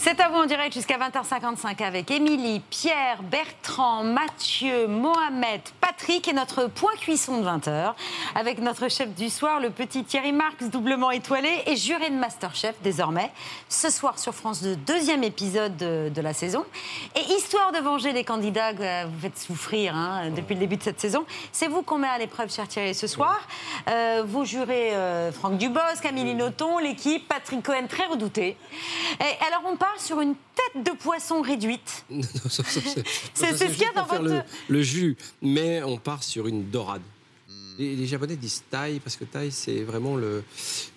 C'est à vous en direct jusqu'à 20h55 avec Émilie, Pierre, Bertrand, Mathieu, Mohamed, Patrick et notre point cuisson de 20h avec notre chef du soir, le petit Thierry Marx, doublement étoilé et juré de Masterchef désormais. Ce soir sur France 2, deuxième épisode de, la saison. Et histoire de venger les candidats que vous faites souffrir hein, depuis le début de cette saison, c'est vous qu'on met à l'épreuve, cher Thierry, ce soir. Euh, vous jurez euh, Franck Dubosc, Camille Noton, l'équipe, Patrick Cohen très redouté. Alors on part sur une tête de poisson réduite. C'est- ce qu'il y a dans votre- le, le jus, mais on part sur une dorade. Les, les Japonais disent taille parce que taille, c'est vraiment le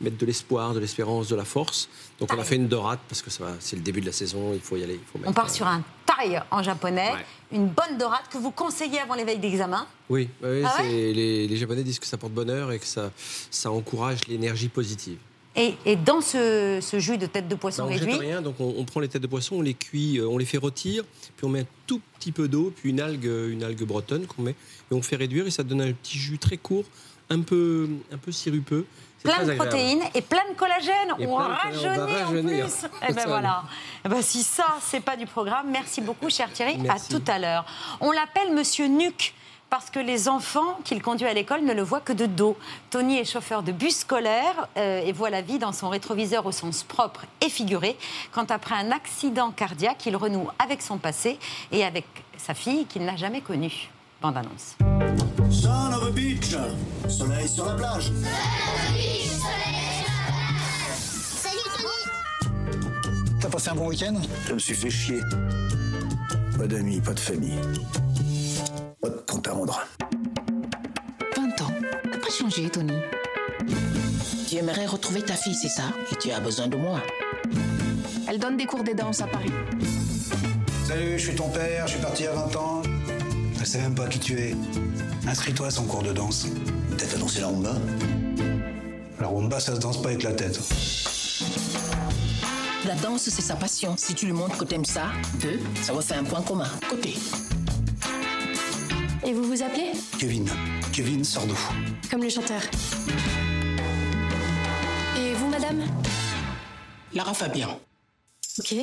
mettre de l'espoir, de l'espérance, de la force. Donc on a fait une dorade parce que c'est le début de la saison, il faut y aller. Il faut On part euh, sur un taille en japonais, Ouais. une bonne dorade que vous conseillez avant l'éveil d'examen. Oui, oui, Ah ouais? les, les Japonais disent que ça porte bonheur et que ça, ça encourage l'énergie positive. Et, et dans ce, ce jus de tête de poisson Ça, on jette réduit, rien, donc on, on prend les têtes de poisson, on les cuit, euh, on les fait rôtir, puis on met un tout petit peu d'eau, puis une algue, une algue bretonne qu'on met, et on fait réduire, et ça donne un petit jus très court, un peu, un peu sirupeux. Plein de protéines et plein de collagène. Et on collagène, on va rajeunit en plus. Eh ben voilà. Eh ben si ça, c'est pas du programme, merci beaucoup, cher Thierry. Merci. À tout à l'heure. On l'appelle Monsieur Nuc. Parce que les enfants qu'il conduit à l'école ne le voient que de dos. Tony est chauffeur de bus scolaire euh, et voit la vie dans son rétroviseur au sens propre et figuré. Quand après un accident cardiaque, il renoue avec son passé et avec sa fille qu'il n'a jamais connue. Bande annonce. Son of a beach, soleil sur la plage. Salut Tony T'as passé un bon week-end? Je me suis fait chier. Pas d'amis, pas de famille. À rendre. 20 ans. T'as pas changé, Tony. Tu aimerais retrouver ta fille, c'est ça? Et tu as besoin de moi. Elle donne des cours de danse à Paris. Salut, je suis ton père, je suis parti il y a 20 ans. Je sais même pas qui tu es. Inscris-toi à son cours de danse. T'as fait danser la rumba? La rumba, ça se danse pas avec la tête. La danse, c'est sa passion. Si tu lui montres que t'aimes ça, deux, ça va faire un point commun. Côté. Et vous vous appelez Kevin. Kevin Sardou. Comme le chanteur. Et vous, madame Lara Fabian. Ok.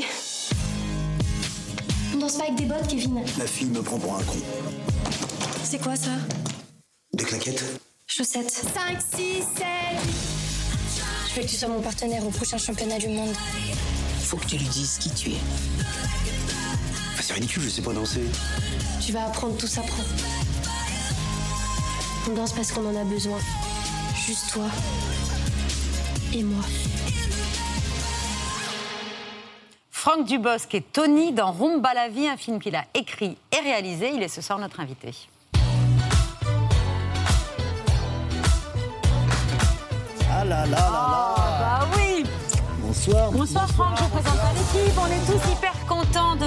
On danse pas avec des bottes, Kevin. La fille me prend pour un con. C'est quoi ça Des claquettes Chaussettes. 5, 6, 7. Je veux que tu sois mon partenaire au prochain championnat du monde. Faut que tu lui dises qui tu es. Ah, C'est ridicule, je sais pas danser. Tu vas apprendre, tout s'apprend. On danse parce qu'on en a besoin. Juste toi. Et moi. Franck Dubosc et Tony dans Rumba la vie, un film qu'il a écrit et réalisé. Il est ce soir notre invité. Ah là là là là Bah oui Bonsoir. Bonsoir Franck, je vous présente à l'équipe. On est tous hyper contents de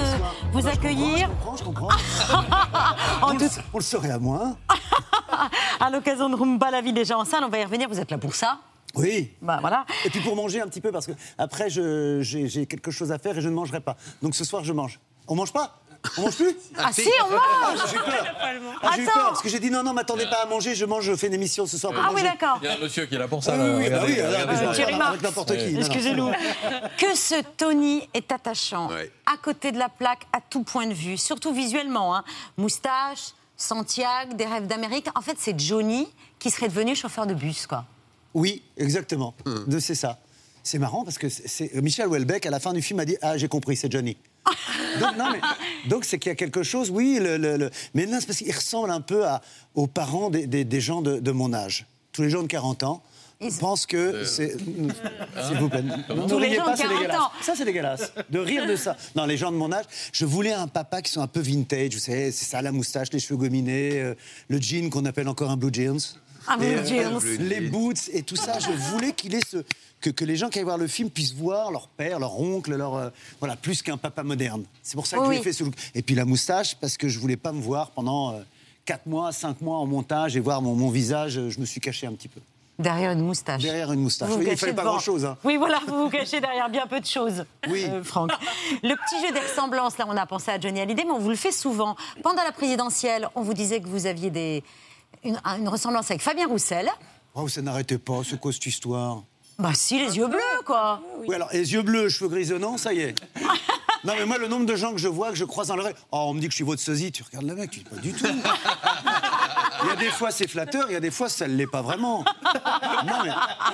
vous accueillir. Je comprends, En On, tout- le- on le saurait à moins. à l'occasion de Rumba la vie déjà en salle, on va y revenir. Vous êtes là pour ça Oui. Bah voilà. Et puis pour manger un petit peu, parce que après j'ai quelque chose à faire et je ne mangerai pas. Donc ce soir je mange. On mange pas? On mange plus? Ah si, on mange Ah, J'ai eu peur. Ah, j'ai eu Attends. peur parce que j'ai dit non, non, m'attendez pas à manger, je mange, je fais une émission ce soir pour Ah oui, manger. d'accord. Il y a un monsieur qui est là pour ça. Oui, là. oui, oui, bah oui, avec n'importe qui. Excusez-nous. Que ce Tony est attachant, Ouais. à côté de la plaque, à tout point de vue, surtout visuellement. hein. Moustache, Santiago, des rêves d'Amérique. En fait, c'est Johnny qui serait devenu chauffeur de bus, quoi. Oui, exactement. Hmm. De c'est ça. C'est marrant parce que c'est- c'est Michel Houellebecq à la fin du film a dit ah j'ai compris c'est Johnny. donc non mais donc c'est qu'il y a quelque chose oui le, le- le- mais non c'est parce qu'il ressemble un peu à, aux parents des, des- des gens de, de mon âge. Tous les gens de 40 ans Ils- pensent que c'est s'il vous plaît. Tous les gens pas, de c'est 40 dégueulasse. ans. Ça c'est dégueulasse de rire de ça. Non les gens de mon âge, je voulais un papa qui soit un peu vintage, vous savez, c'est ça la moustache, les cheveux gominés, euh, le jean qu'on appelle encore un blue jeans. Un blue Et, euh, jeans. les boots et tout ça. Je voulais qu'il ait ce, que, que les gens qui aillent voir le film puissent voir leur père, leur oncle, leur euh, voilà plus qu'un papa moderne. C'est pour ça que Oui, je l'ai fait ce look. Et puis la moustache parce que je voulais pas me voir pendant 4 mois, 5 mois en montage et voir mon, mon visage. euh, Je me suis caché un petit peu. Derrière une moustache. Derrière une moustache. Vous il cachez fallait pas grand-chose. hein. Oui, voilà, vous vous cachez derrière bien peu de choses, Oui. euh, Franck. Le petit jeu des ressemblances, là, on a pensé à Johnny Hallyday, mais on vous le fait souvent. Pendant la présidentielle, on vous disait que vous aviez des, une, une ressemblance avec Fabien Roussel. Oh, ça n'arrêtait pas, c'est quoi cette histoire? Bah si, les yeux bleus, quoi. Oui, alors, les yeux bleus, cheveux grisonnants, ça y est. Non, mais moi, le nombre de gens que je vois, que je croise dans l'oreille, oh, on me dit que je suis votre sosie, tu regardes le mec, tu dis pas du tout. Il y a des fois, c'est flatteur, il y a des fois, ça ne l'est pas vraiment. Non, mais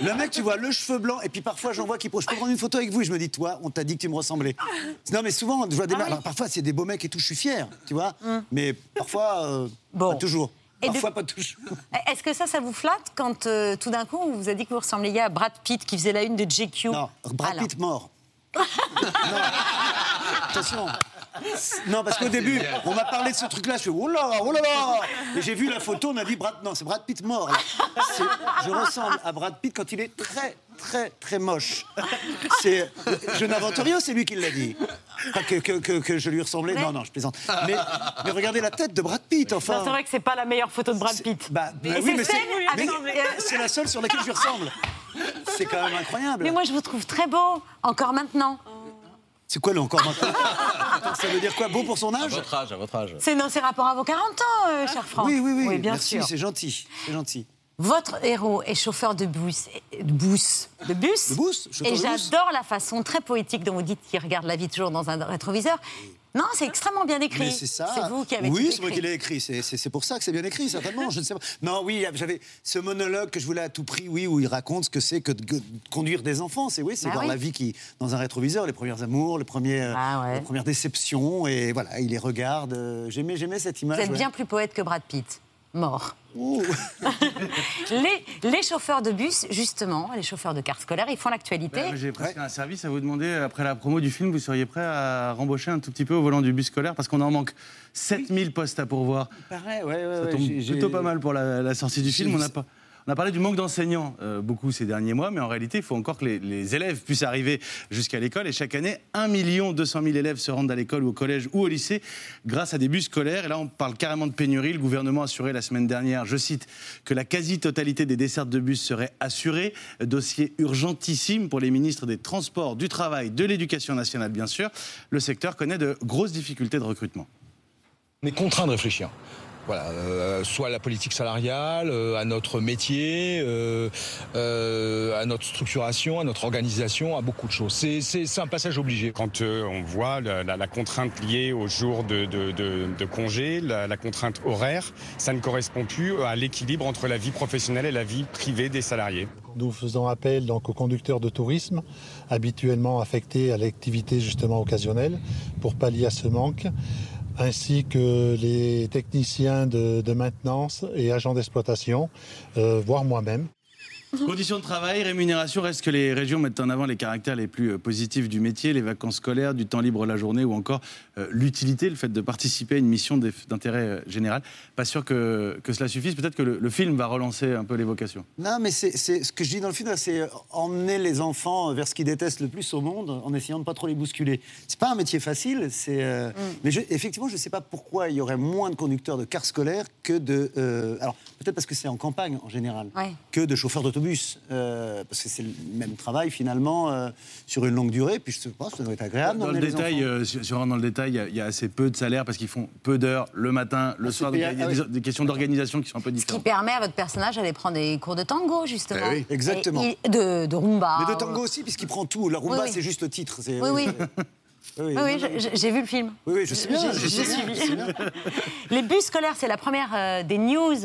le mec, tu vois, le cheveu blanc, et puis parfois, j'en vois qui je peux prendre une photo avec vous, et je me dis, toi, on t'a dit que tu me ressemblais. Non, mais souvent, je vois des mecs, alors parfois, c'est des beaux mecs et tout, je suis fier, tu vois, mais parfois, euh, Bon. pas toujours. Et de- Parfois, pas toujours. Est-ce que ça, ça vous flatte quand euh, tout d'un coup, on vous a dit que vous ressembliez à Brad Pitt qui faisait la une de JQ Non, Brad Alors. Pitt mort. non. Attention. Non, parce qu'au début, on m'a parlé de ce truc-là, je suis oh là, oh là là Et j'ai vu la photo, on m'a dit Brad, non, c'est Brad Pitt mort. là. Je ressemble à Brad Pitt quand il est très, très, très moche. C'est Jeune Aventurio, c'est lui qui l'a dit. Pas que, que, que, que je lui ressemblais. Non, non, je plaisante. Mais, mais regardez la tête de Brad Pitt, enfin. Non, C'est vrai que c'est pas la meilleure photo de Brad C'est- Pitt. Bah, bah oui, c'est mais c'est euh, la seule sur laquelle je lui ressemble. C'est quand même incroyable. Mais moi, je vous trouve très beau, encore maintenant. C'est quoi le encore maintenant Ça veut dire quoi Beau pour son À âge votre âge, à votre âge. C'est dans ses rapports à vos 40 ans, euh, cher Franck. Oui, oui, oui. bien Merci, sûr. c'est gentil. C'est gentil. Votre héros est chauffeur de bus. De bus. De bus. De bus, Et j'adore la façon très poétique dont vous dites qu'il regarde la vie toujours dans un rétroviseur. Non, c'est extrêmement bien écrit. C'est ça. C'est vous qui avez Oui, c'est moi qui l'ai écrit. C'est- pour ça que c'est bien écrit, certainement. Je ne sais pas. Non, oui, j'avais ce monologue que je voulais à tout prix, oui, où il raconte ce que c'est que de conduire des enfants. C'est oui, c'est voir oui. la vie qui, dans un rétroviseur, les premiers amours, les, premiers, euh, Ah ouais. les premières déceptions, et voilà, il les regarde. euh, J'aimais, j'aimais cette image. Vous êtes ouais. bien plus poète que Brad Pitt. Mort. Ouh. Les, les chauffeurs de bus, justement, les chauffeurs de cars scolaires, ils font l'actualité. Bah, J'ai presque un service à vous demander, après la promo du film, vous seriez prêt à rembaucher un tout petit peu au volant du bus scolaire? Parce qu'on en manque 7000 postes à pourvoir. Pareil, ouais, ouais, Ça ouais, tombe plutôt pas mal pour la, la sortie du film. On vu a, ça. pas- on a parlé du manque d'enseignants euh, beaucoup ces derniers mois, mais en réalité, il faut encore que les, élèves puissent arriver jusqu'à l'école. Et chaque année, 1 200 000 élèves se rendent à l'école ou au collège ou au lycée grâce à des bus scolaires. Et là, on parle carrément de pénurie. Le gouvernement a assuré la semaine dernière, je cite, que la quasi-totalité des dessertes de bus serait assurée. Dossier urgentissime pour les ministres des Transports, du Travail, de l'Éducation nationale, bien sûr. Le secteur connaît de grosses difficultés de recrutement. On est contraint de réfléchir. Voilà, euh, soit à la politique salariale, euh, à notre métier, euh, euh, à notre structuration, à notre organisation, à beaucoup de choses. C'est- C'est c'est un passage obligé. Quand euh, on voit la, la- la contrainte liée au jour de, de- de- de congé, la, la contrainte horaire, ça ne correspond plus à l'équilibre entre la vie professionnelle et la vie privée des salariés. Nous faisons appel donc aux conducteurs de tourisme, habituellement affectés à l'activité justement occasionnelle, pour pallier à ce manque, ainsi que les techniciens de, maintenance et agents d'exploitation, euh, voire moi-même. Conditions de travail, rémunération, reste que les régions mettent en avant les caractères les plus euh, positifs du métier, les vacances scolaires, du temps libre la journée ou encore euh, l'utilité, le fait de participer à une mission d'intérêt euh, général. Pas sûr que, que cela suffise. Peut-être que le, le film va relancer un peu les vocations. Non, mais c'est c'est- ce que je dis dans le film, c'est emmener les enfants vers ce qu'ils détestent le plus au monde en essayant de pas trop les bousculer. C'est pas un métier facile, c'est. euh, Mais je- effectivement, je ne sais pas pourquoi il y aurait moins de conducteurs de cars scolaires que de. euh, alors, peut-être parce que c'est en campagne en général, Ouais. que de chauffeurs d'autobus. euh, parce que c'est le même travail finalement euh, sur une longue durée. Puis je sais pas, ça doit être agréable. Dans le détail, euh, si si on rentre dans le détail, il y a- il y, a assez peu de salaires parce qu'ils font peu d'heures le matin, le Ah, soir. il y a payé- des, des questions d'organisation qui sont un peu Ce qui différentes. permet à votre personnage d'aller prendre des cours de tango, justement. Eh oui, exactement. Et- et de, de rumba. Mais de tango aussi, puisqu'il prend tout. La rumba, Oui, oui. c'est juste le titre. Oui, oui. Oui, Oui, j'ai vu le film. Oui, oui, je sais bien. J'ai- suivi. Les bus scolaires, c'est la première euh, des news,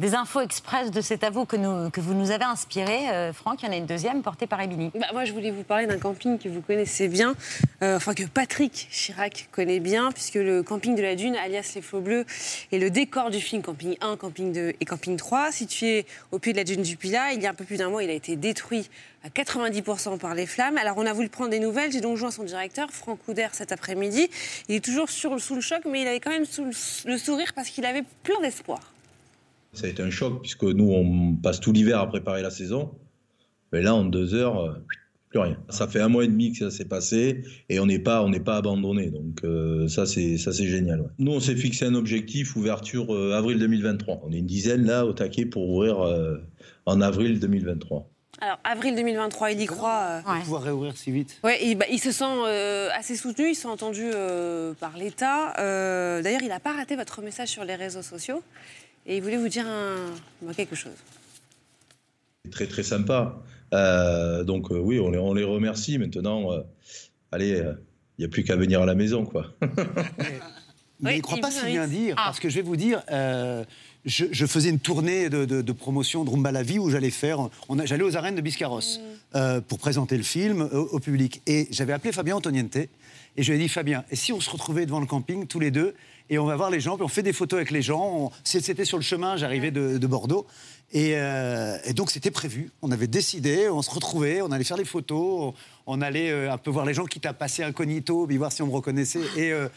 des infos express de cet avou que, vous nous avez inspiré. Euh, Franck, il y en a une deuxième portée par Émilie. Bah, moi, je voulais vous parler d'un camping que vous connaissez bien, euh, enfin que Patrick Chirac connaît bien, puisque le camping de la Dune, alias les Flots Bleus, est le décor du film Camping 1, Camping 2 et Camping 3. Situé au pied de la Dune du Pilat, il y a un peu plus d'un mois, il a été détruit à 90% par les flammes. Alors, on a voulu prendre des nouvelles. J'ai donc joint son directeur, Franck Couder, cet après-midi. Il est toujours sous le choc, mais il avait quand même le sourire parce qu'il avait plein d'espoir. Ça a été un choc puisque nous, on passe tout l'hiver à préparer la saison. Mais là, en deux heures, euh, plus rien. Ça fait un mois et demi que ça s'est passé et on n'est pas, on n'est pas abandonné. Donc euh, ça c'est, ça c'est génial. ouais. Nous on s'est fixé un objectif ouverture euh, avril 2023. On est une dizaine là au taquet pour ouvrir euh, en avril 2023. Alors, avril 2023, il y croit. euh, Pouvoir réouvrir si vite. Ouais, il, bah, il se sent euh, assez soutenu, il se sent entendu euh, par l'État. Euh, D'ailleurs, il n'a pas raté votre message sur les réseaux sociaux et il voulait vous dire un- quelque chose. Très très sympa. Euh, donc euh, oui, on les, on les remercie. Maintenant, euh, allez, il n'y a plus qu'à venir à la maison quoi. Mais Oui, il ne croit il pas si bien dire, parce que je vais vous dire, euh, je, je faisais une tournée de, de- de promotion de Rumba la vie où j'allais faire, on a- j'allais aux arènes de Biscarrosse euh, pour présenter le film au, au public. Et j'avais appelé Fabien Antoniente et je lui ai dit Fabien, et si on se retrouvait devant le camping tous les deux et on va voir les gens, puis on fait des photos avec les gens. On- C'était sur le chemin, j'arrivais de, de Bordeaux. Et, euh, et donc c'était prévu. On avait décidé, on se retrouvait, on allait faire des photos, on, on allait euh, un peu voir les gens, quitte à passer incognito, puis voir si on me reconnaissait. Et, euh,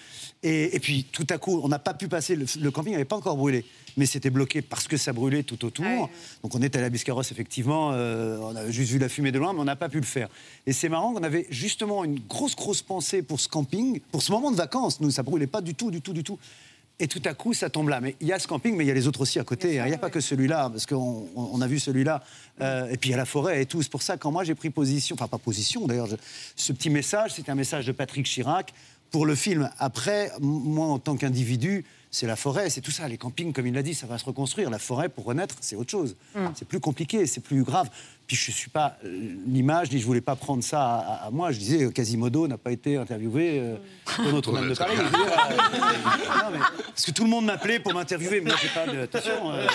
et, et puis tout à coup, on n'a pas pu passer, le, le camping n'avait pas encore brûlé, mais c'était bloqué parce que ça brûlait tout autour. Donc on était à la Biscarrosse, effectivement, on a juste vu la fumée de loin, mais on n'a pas pu le faire. Et c'est marrant qu'on avait justement une grosse, grosse pensée pour ce camping, pour ce moment de vacances. Nous, ça brûlait pas du tout, du tout, du tout. Et tout à coup, ça tombe là. Mais il y a ce camping, mais il y a les autres aussi à côté. hein. Il n'y a pas que celui-là, parce qu'on on- on a vu celui-là. Euh, et puis il y a la forêt et tout. C'est pour ça, quand moi j'ai pris position, enfin pas position d'ailleurs, je- ce petit message, c'était un message de Patrick Chirac pour le film. Après, moi en tant qu'individu, c'est la forêt, c'est tout ça. Les campings, comme il l'a dit, ça va se reconstruire. La forêt, pour renaître, c'est autre chose. C'est plus compliqué, c'est plus grave. Puis je suis pas euh, l'image, ni je voulais pas prendre ça à, à- à moi. Je disais, euh, Quasimodo n'a pas été interviewé euh, pour notre de Paris. Je veux dire, euh, non, mais- parce que tout le monde m'appelait pour m'interviewer. mais Moi, j'ai pas de. Attention. euh,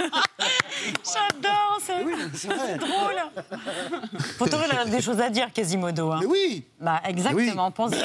J'adore, c'est drôle. Pourtant, il a des choses à dire, Quasimodo. Hein. Mais oui Bah, exactement. Pense...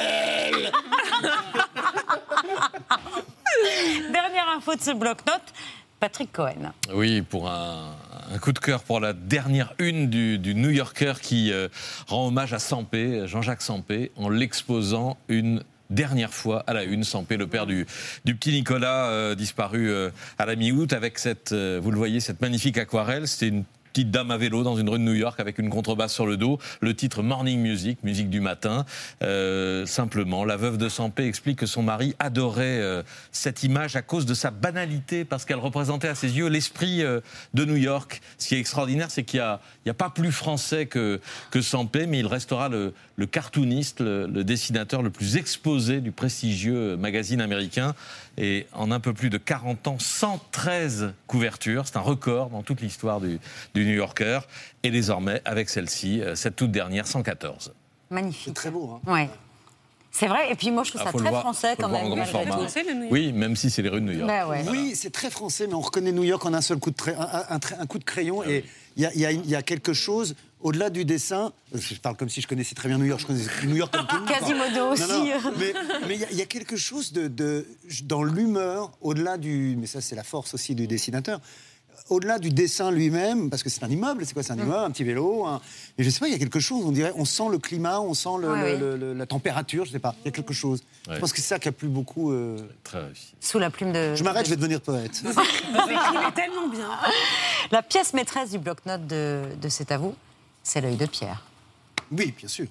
Dernière info de ce bloc-notes, Patrick Cohen. Oui, pour un, un coup de cœur pour la dernière une du, New Yorker qui euh, rend hommage à Sampé, Jean-Jacques Sampé, en l'exposant une dernière fois à la une, Sampé, le père du, petit Nicolas euh, disparu euh, à la mi-août, avec cette, vous le voyez, cette magnifique aquarelle. C'était une petite dame à vélo dans une rue de New York avec une contrebasse sur le dos. Le titre Morning Music, musique du matin. Euh, simplement, la veuve de Sampé explique que son mari adorait euh, cette image à cause de sa banalité, parce qu'elle représentait à ses yeux l'esprit euh, de New York. Ce qui est extraordinaire, c'est qu'il n'y a, pas plus français que, que Sampé, mais il restera le, cartooniste, le dessinateur le plus exposé du prestigieux magazine américain. Et en un peu plus de 40 ans, 113 couvertures. C'est un record dans toute l'histoire du, du New Yorker. Et désormais, avec celle-ci, euh, cette toute dernière, 114. Magnifique. C'est très beau. Hein. Ouais. C'est vrai, et puis moi je trouve Ah, ça très voir- français quand même. Oui, même si c'est les rues de New York. Bah ouais. Oui, c'est très français, mais on reconnaît New York en un seul coup de, trait- un, un- un trait- un coup de crayon. Et y y il y a quelque chose, au-delà du dessin, je parle comme si je connaissais très bien New York, je connaissais New York comme tout le monde. Quasimodo aussi. non, mais mais il y a- il y, a quelque chose de, de- dans l'humeur, au-delà du. Mais ça, c'est la force aussi du dessinateur. Au-delà du dessin lui-même, parce que c'est un immeuble, c'est quoi C'est un immeuble, un petit vélo. un- Mais je sais pas, il y a quelque chose, on dirait, on sent le climat, on sent le- Ouais, le- oui. le- la température, je sais pas, il y a quelque chose. Ouais. Je pense que c'est ça qui a plu beaucoup. euh, Très réussi. Sous la plume de. Je m'arrête, je vais devenir poète. Vous écrivez tellement bien. La pièce maîtresse du bloc-notes de, de C'est à vous, c'est l'œil de Pierre. Oui, bien sûr.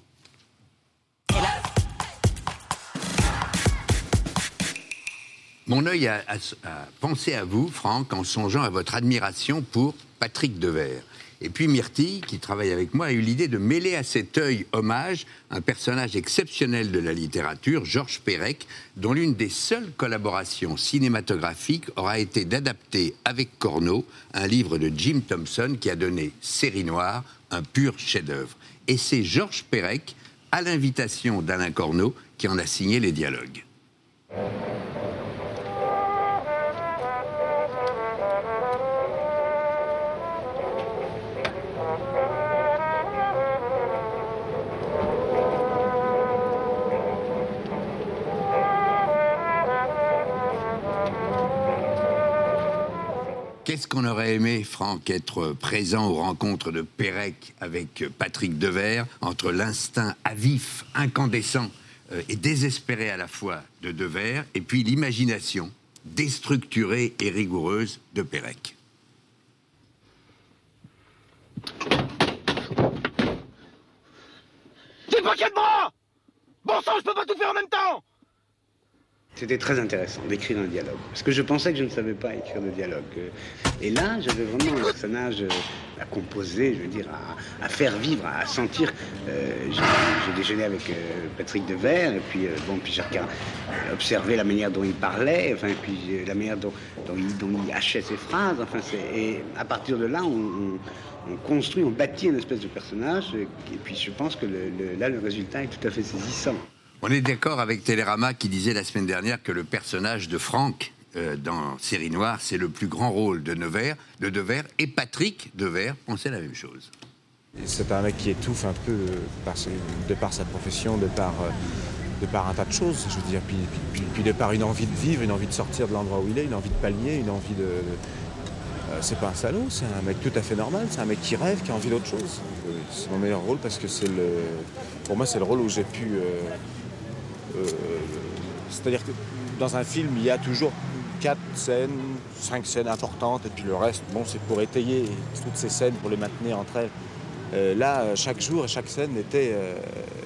Mon œil a, a- a pensé à vous, Franck, en songeant à votre admiration pour Patrick Devers. Et puis Myrtille, qui travaille avec moi, a eu l'idée de mêler à cet œil hommage un personnage exceptionnel de la littérature, Georges Perec, dont l'une des seules collaborations cinématographiques aura été d'adapter avec Corneau un livre de Jim Thompson qui a donné Série Noire, un pur chef-d'œuvre. Et c'est Georges Perec, à l'invitation d'Alain Corneau, qui en a signé les dialogues. Qu'est-ce qu'on aurait aimé, Franck, être présent aux rencontres de Pérec avec Patrick Devers, entre l'instinct à vif, incandescent euh, et désespéré à la fois de Devers, et puis l'imagination déstructurée et rigoureuse de Pérec? a de moi Bon sang, je peux pas tout faire en même temps C'était très intéressant d'écrire un dialogue, parce que je pensais que je ne savais pas écrire de dialogue. Et là, j'avais vraiment un personnage euh, à composer, je veux dire, à, faire vivre, à sentir. Euh, j'ai déjeuné avec euh, Patrick Devers, et puis, euh, bon, puis observé la manière dont il parlait, enfin, puis la manière dont, il, dont hachait ses phrases, enfin, et à partir de là, on, on- on construit, on bâtit une espèce de personnage, et puis je pense que là, le résultat est tout à fait saisissant. On est d'accord avec Télérama qui disait la semaine dernière que le personnage de Franck euh, dans Série Noire, c'est le plus grand rôle de Nevers, de Devers, et Patrick Devers pensait la même chose. C'est un mec qui étouffe un peu euh, de par sa profession, de par, euh, un tas de choses, puis, de par une envie de vivre, une envie de sortir de l'endroit où il est, une envie de pallier, une envie de... c'est pas un salaud, c'est un mec tout à fait normal, c'est un mec qui rêve, qui a envie d'autre chose. C'est mon meilleur rôle parce que c'est le... Pour moi, c'est le rôle où j'ai pu... C'est-à-dire que dans un film, il y a toujours quatre scènes, cinq scènes importantes, et puis le reste, bon, c'est pour étayer toutes ces scènes, pour les maintenir entre elles. Euh, là, chaque jour chaque scène était, euh,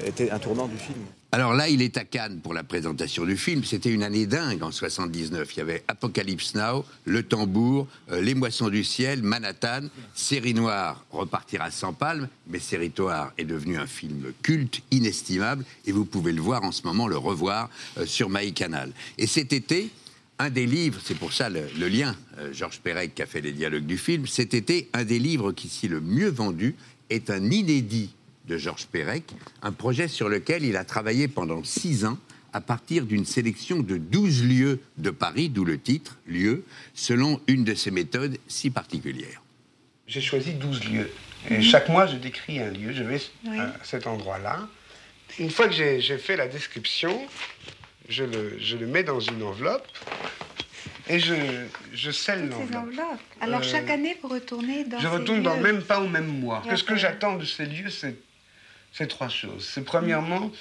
était un tournant du film. Alors là, il est à Cannes pour la présentation du film. C'était une année dingue en 79. Il y avait Apocalypse Now, Le Tambour, euh, Les Moissons du Ciel, Manhattan, Série Noire repartira sans palme, mais Série Noire est devenu un film culte, inestimable, et vous pouvez le voir en ce moment, le revoir sur MyCanal. Et cet été, un des livres, c'est pour ça le, lien, Georges Perec qui a fait les dialogues du film, cet été, un des livres qui s'y le mieux vendu est un inédit de Georges Perec, un projet sur lequel il a travaillé pendant six ans à partir d'une sélection de 12 lieux de Paris, d'où le titre, lieux, selon une de ses méthodes si particulières. J'ai choisi 12 lieux. Et chaque mois, je décris un lieu. Je vais Oui. à cet endroit-là. Une fois que j'ai j'ai fait la description, je le, je le mets dans une enveloppe et je, je scelle l'enveloppe. Alors Euh, chaque année, vous retournez dans Je ces retourne dans même pas au même mois. Que ce que j'attends de ces lieux, c'est c'est trois choses. C'est premièrement,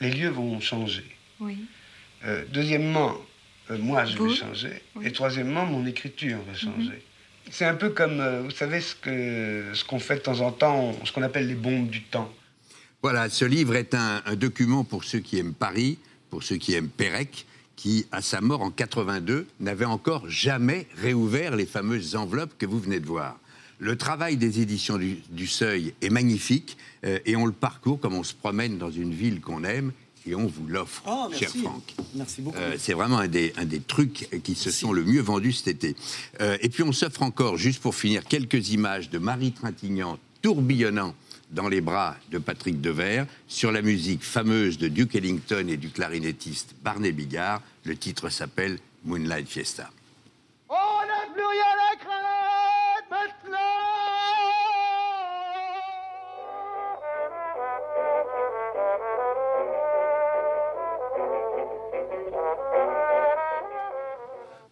les lieux vont changer. Oui. Euh, deuxièmement, euh, moi, je Vous vais changer. Oui. Et troisièmement, mon écriture va changer. C'est un peu comme, euh, vous savez, ce que ce qu'on fait de temps en temps, ce qu'on appelle les bombes du temps. Voilà, ce livre est un, un document pour ceux qui aiment Paris, pour ceux qui aiment Pérec, qui, à sa mort en 82, n'avait encore jamais réouvert les fameuses enveloppes que vous venez de voir. Le travail des éditions du, du Seuil est magnifique euh, et on le parcourt comme on se promène dans une ville qu'on aime et on vous l'offre, Oh, cher. Franck. Merci beaucoup. Euh, c'est vraiment un des, un des trucs qui se sont le mieux vendus cet été. Euh, et puis on s'offre encore, juste pour finir, quelques images de Marie Trintignant tourbillonnant dans les bras de Patrick Devers sur la musique fameuse de Duke Ellington et du clarinettiste Barney Bigard. Le titre s'appelle Moonlight Fiesta. On n'a plus rien à craindre maintenant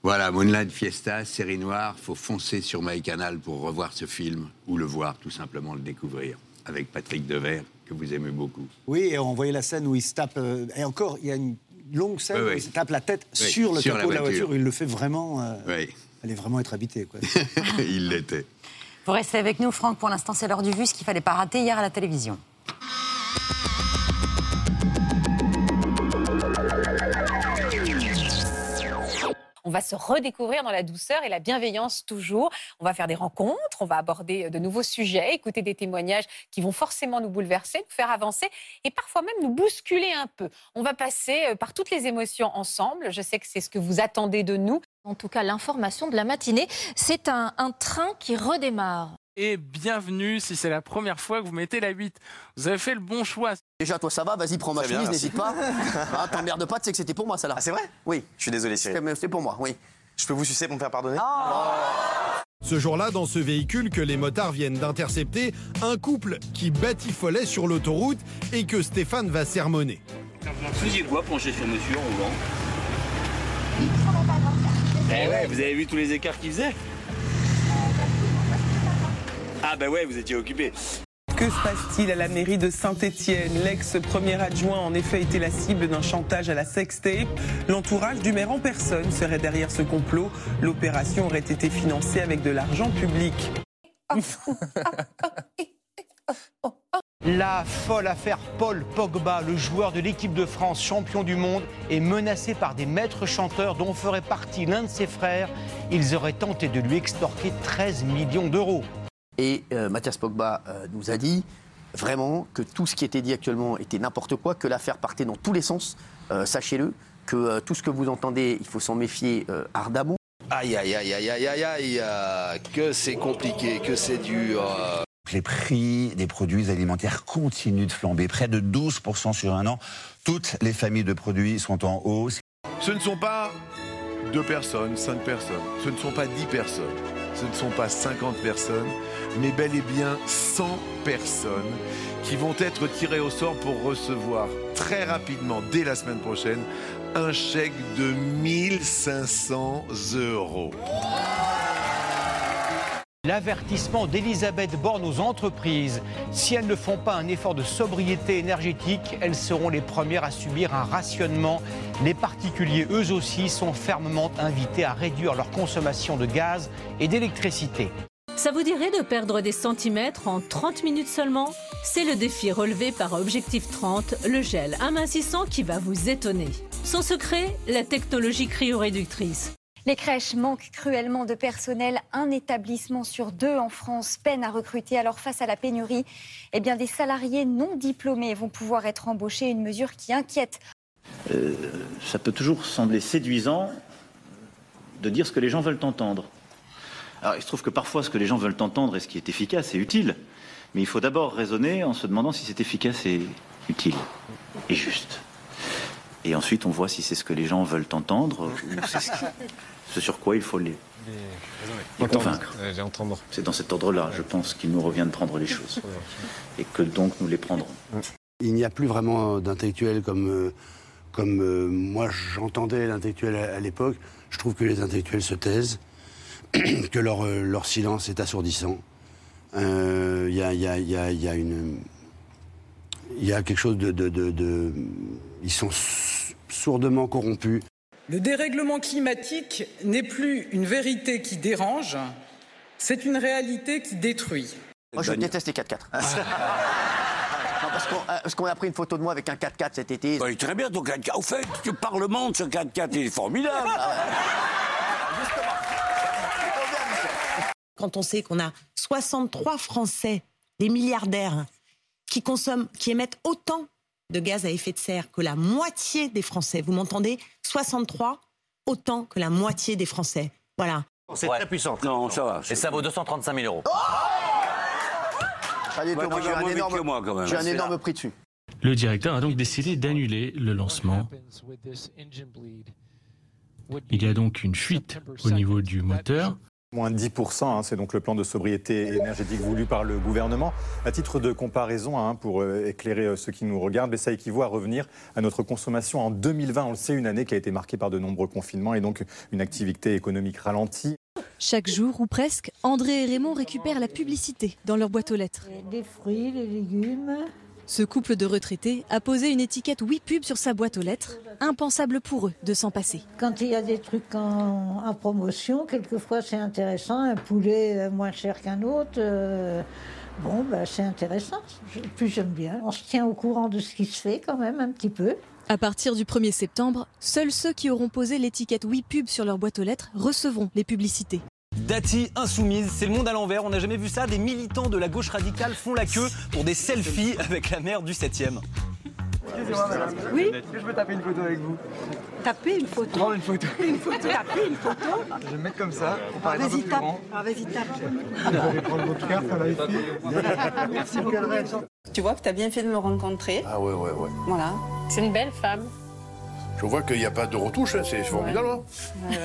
Voilà, Moonlight Fiesta, série noire. Faut foncer sur MyCanal pour revoir ce film ou le voir, tout simplement le découvrir avec Patrick Devers que vous aimez beaucoup. Oui, et on voyait la scène où il se tape. euh, et encore, il y a une longue scène Oui, où il se tape la tête Oui, sur le sur capot la de la voiture. voiture. Il le fait vraiment. euh, Oui, Elle est vraiment être habitée. Quoi. il l'était. Vous restez avec nous, Franck. Pour l'instant, c'est l'heure du vu, ce qu'il fallait pas rater hier à la télévision. On va se redécouvrir dans la douceur et la bienveillance toujours. On va faire des rencontres, on va aborder de nouveaux sujets, écouter des témoignages qui vont forcément nous bouleverser, nous faire avancer et parfois même nous bousculer un peu. On va passer euh, par toutes les émotions ensemble. Je sais que c'est ce que vous attendez de nous. En tout cas, l'information de la matinée, c'est un train qui redémarre. Et bienvenue si c'est la première fois que vous mettez la 8. Vous avez fait le bon choix. Déjà, toi, ça va, vas-y, prends ma chemise, n'hésite pas. ah, t'emmerdes pas, tu sais que c'était pour moi, ça là. Ah, c'est vrai? Oui. Je suis désolé, Cyril. C'était pour moi, oui. Je peux vous sucer pour me faire pardonner? Ce jour-là, dans ce véhicule que les motards viennent d'intercepter, un couple qui batifolait sur l'autoroute et que Stéphane va sermonner. Vous faisiez quoi pencher sur monsieur en roulant Eh ouais, vous avez vu tous les écarts qu'il faisait Ah bah ouais, vous étiez occupé. Que se passe-t-il à la mairie de Saint-Étienne? L'ex-premier adjoint a en effet été la cible d'un chantage à la sextape. L'entourage du maire en personne serait derrière ce complot. L'opération aurait été financée avec de l'argent public. La folle affaire Paul Pogba, le joueur de l'équipe de France, champion du monde, est menacé par des maîtres chanteurs dont ferait partie l'un de ses frères. Ils auraient tenté de lui extorquer 13 millions d'euros. Et euh, Mathias Pogba euh, nous a dit vraiment que tout ce qui était dit actuellement était n'importe quoi, que l'affaire partait dans tous les sens. Euh, Sachez-le, que euh, tout ce que vous entendez, il faut s'en méfier euh, ardemment. Aïe, aïe, aïe, aïe, aïe, aïe, aïe, que c'est compliqué, que c'est dur. Les prix des produits alimentaires continuent de flamber, près de 12% sur un an. Toutes les familles de produits sont en hausse. Ce ne sont pas deux personnes, cinq personnes, ce ne sont pas dix personnes, ce ne sont pas 50 personnes, mais bel et bien 100 personnes qui vont être tirées au sort pour recevoir très rapidement, dès la semaine prochaine, un chèque de 1500 euros. L'avertissement d'Elisabeth Borne aux entreprises. Si elles ne font pas un effort de sobriété énergétique, elles seront les premières à subir un rationnement. Les particuliers, eux aussi, sont fermement invités à réduire leur consommation de gaz et d'électricité. Ça vous dirait de perdre des centimètres en 30 minutes seulement? C'est le défi relevé par Objectif 30, le gel amincissant qui va vous étonner. Son secret, la technologie cryoréductrice. Les crèches manquent cruellement de personnel. Un établissement sur deux en France peine à recruter. Alors face à la pénurie, eh bien, des salariés non diplômés vont pouvoir être embauchés. Une mesure qui inquiète. Euh, ça peut toujours sembler séduisant de dire ce que les gens veulent entendre. Alors, il se trouve que parfois, ce que les gens veulent entendre et ce qui est efficace est utile. Mais il faut d'abord raisonner en se demandant si c'est efficace et utile et juste. Et ensuite, on voit si c'est ce que les gens veulent entendre ou c'est ce, qui- ce sur quoi il faut les, les convaincre. C'est dans cet ordre-là, je pense, qu'il nous revient de prendre les choses. Et que donc nous les prendrons. Il n'y a plus vraiment d'intellectuels comme, comme euh, moi j'entendais l'intellectuel à, à l'époque. Je trouve que les intellectuels se taisent, que leur, euh, leur silence est assourdissant. Euh, Il y, a, il y a- il y a- il y a une. Il y a quelque chose de. de- de- de- ils sont sourdement corrompus. Le dérèglement climatique n'est plus une vérité qui dérange, c'est une réalité qui détruit. Moi, je déteste les 4x4. Non, parce qu'on euh, qu'on a pris une photo de moi avec un 4x4 cet été. Ouais, très bien ton 4x4. Au fait, tu parlementes ce 4x4, il est formidable. Quand on sait qu'on a 63 Français, des milliardaires, qui consomment, qui émettent autant de gaz à effet de serre que la moitié des Français. Vous m'entendez 63, autant que la moitié des Français. Voilà. C'est très puissant. Non, ça va. Et ça vaut 235 000 euros. Allez, Ouais, j'ai un énorme, que moi, quand même. j'ai un C'est énorme là. prix dessus. Le directeur a donc décidé d'annuler le lancement. Il y a donc une fuite au niveau du moteur. Moins de 10%, hein, c'est donc le plan de sobriété énergétique voulu par le gouvernement. À titre de comparaison, hein, pour euh, éclairer euh, ceux qui nous regardent, mais ça équivaut à revenir à notre consommation en 2020. On le sait, une année qui a été marquée par de nombreux confinements et donc une activité économique ralentie. Chaque jour ou presque, André et Raymond récupèrent la publicité dans leur boîte aux lettres. Des fruits, des légumes. Ce couple de retraités a posé une étiquette Oui Pub sur sa boîte aux lettres. Impensable pour eux de s'en passer. Quand il y a des trucs en, en promotion, quelquefois c'est intéressant. Un poulet euh, moins cher qu'un autre. euh, bon, bah, c'est intéressant. Je- Puis j'aime bien. On se tient au courant de ce qui se fait quand même un petit peu. À partir du 1er septembre, seuls ceux qui auront posé l'étiquette Oui Pub sur leur boîte aux lettres recevront les publicités. Dati insoumise, c'est le monde à l'envers, on n'a jamais vu ça. Des militants de la gauche radicale font la queue pour des selfies avec la maire du 7e. Excusez-moi, madame. Oui Est-ce que je peux taper une photo avec vous Taper une photo. Prendre une photo. Une photo. Taper une photo. Je vais me mettre comme ça, pour paraître un peu Vas-y, plus tape. grand. Ah, vas-y, tape. Vous allez prendre votre carte, là, ici. Merci beaucoup. Tu vois que tu as bien fait de me rencontrer. Ah ouais, ouais, ouais. Voilà. C'est une belle femme. Je vois qu'il n'y a pas de retouche, hein, c'est formidable. hein.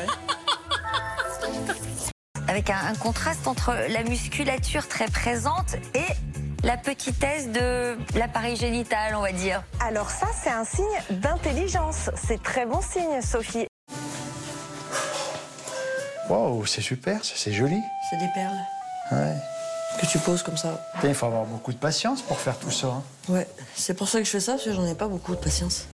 Avec un, un contraste entre la musculature très présente et la petitesse de l'appareil génital, on va dire. Alors ça, c'est un signe d'intelligence. C'est très bon signe, Sophie. Waouh, c'est super, c'est joli. C'est des perles Ouais. que tu poses comme ça. Il faut avoir beaucoup de patience pour faire tout ça. hein. Ouais, c'est pour ça que je fais ça, parce que j'en ai pas beaucoup de patience.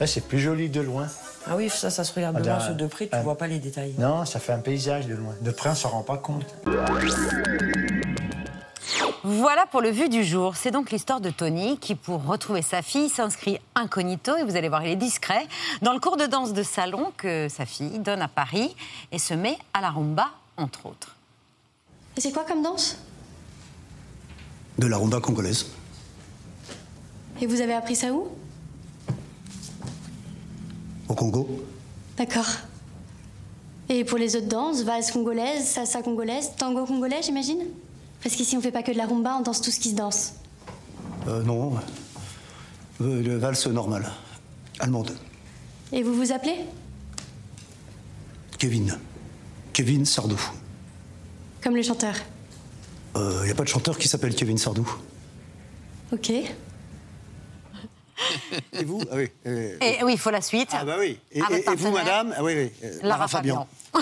Ouais, c'est plus joli de loin. Ah oui, ça, ça se regarde Ah, de loin, d'un- sur de près, tu un- vois pas les détails. Non, ça fait un paysage de loin. De près, on s'en rend pas compte. Voilà pour le vu du jour. C'est donc l'histoire de Tony qui, pour retrouver sa fille, s'inscrit incognito, et vous allez voir, il est discret, dans le cours de danse de salon que sa fille donne à Paris et se met à la rumba, entre autres. Et c'est quoi comme danse? De la rumba congolaise. Et vous avez appris ça où? Au Congo. D'accord. Et pour les autres danses, valse congolaise, salsa congolaise, tango congolais, j'imagine? Parce qu'ici, on fait pas que de la rumba, on danse tout ce qui se danse. Euh, non. Euh, le valse normal. Allemande. Et vous vous appelez? Kevin. Kevin Sardou. Comme le chanteur. Il n'y a pas de chanteur qui s'appelle Kevin Sardou. Ok. Et vous ah oui, euh, Et oui, il faut la suite. Ah bah oui. Et, et- et vous, madame Ah oui, oui. euh, Lara Fabian.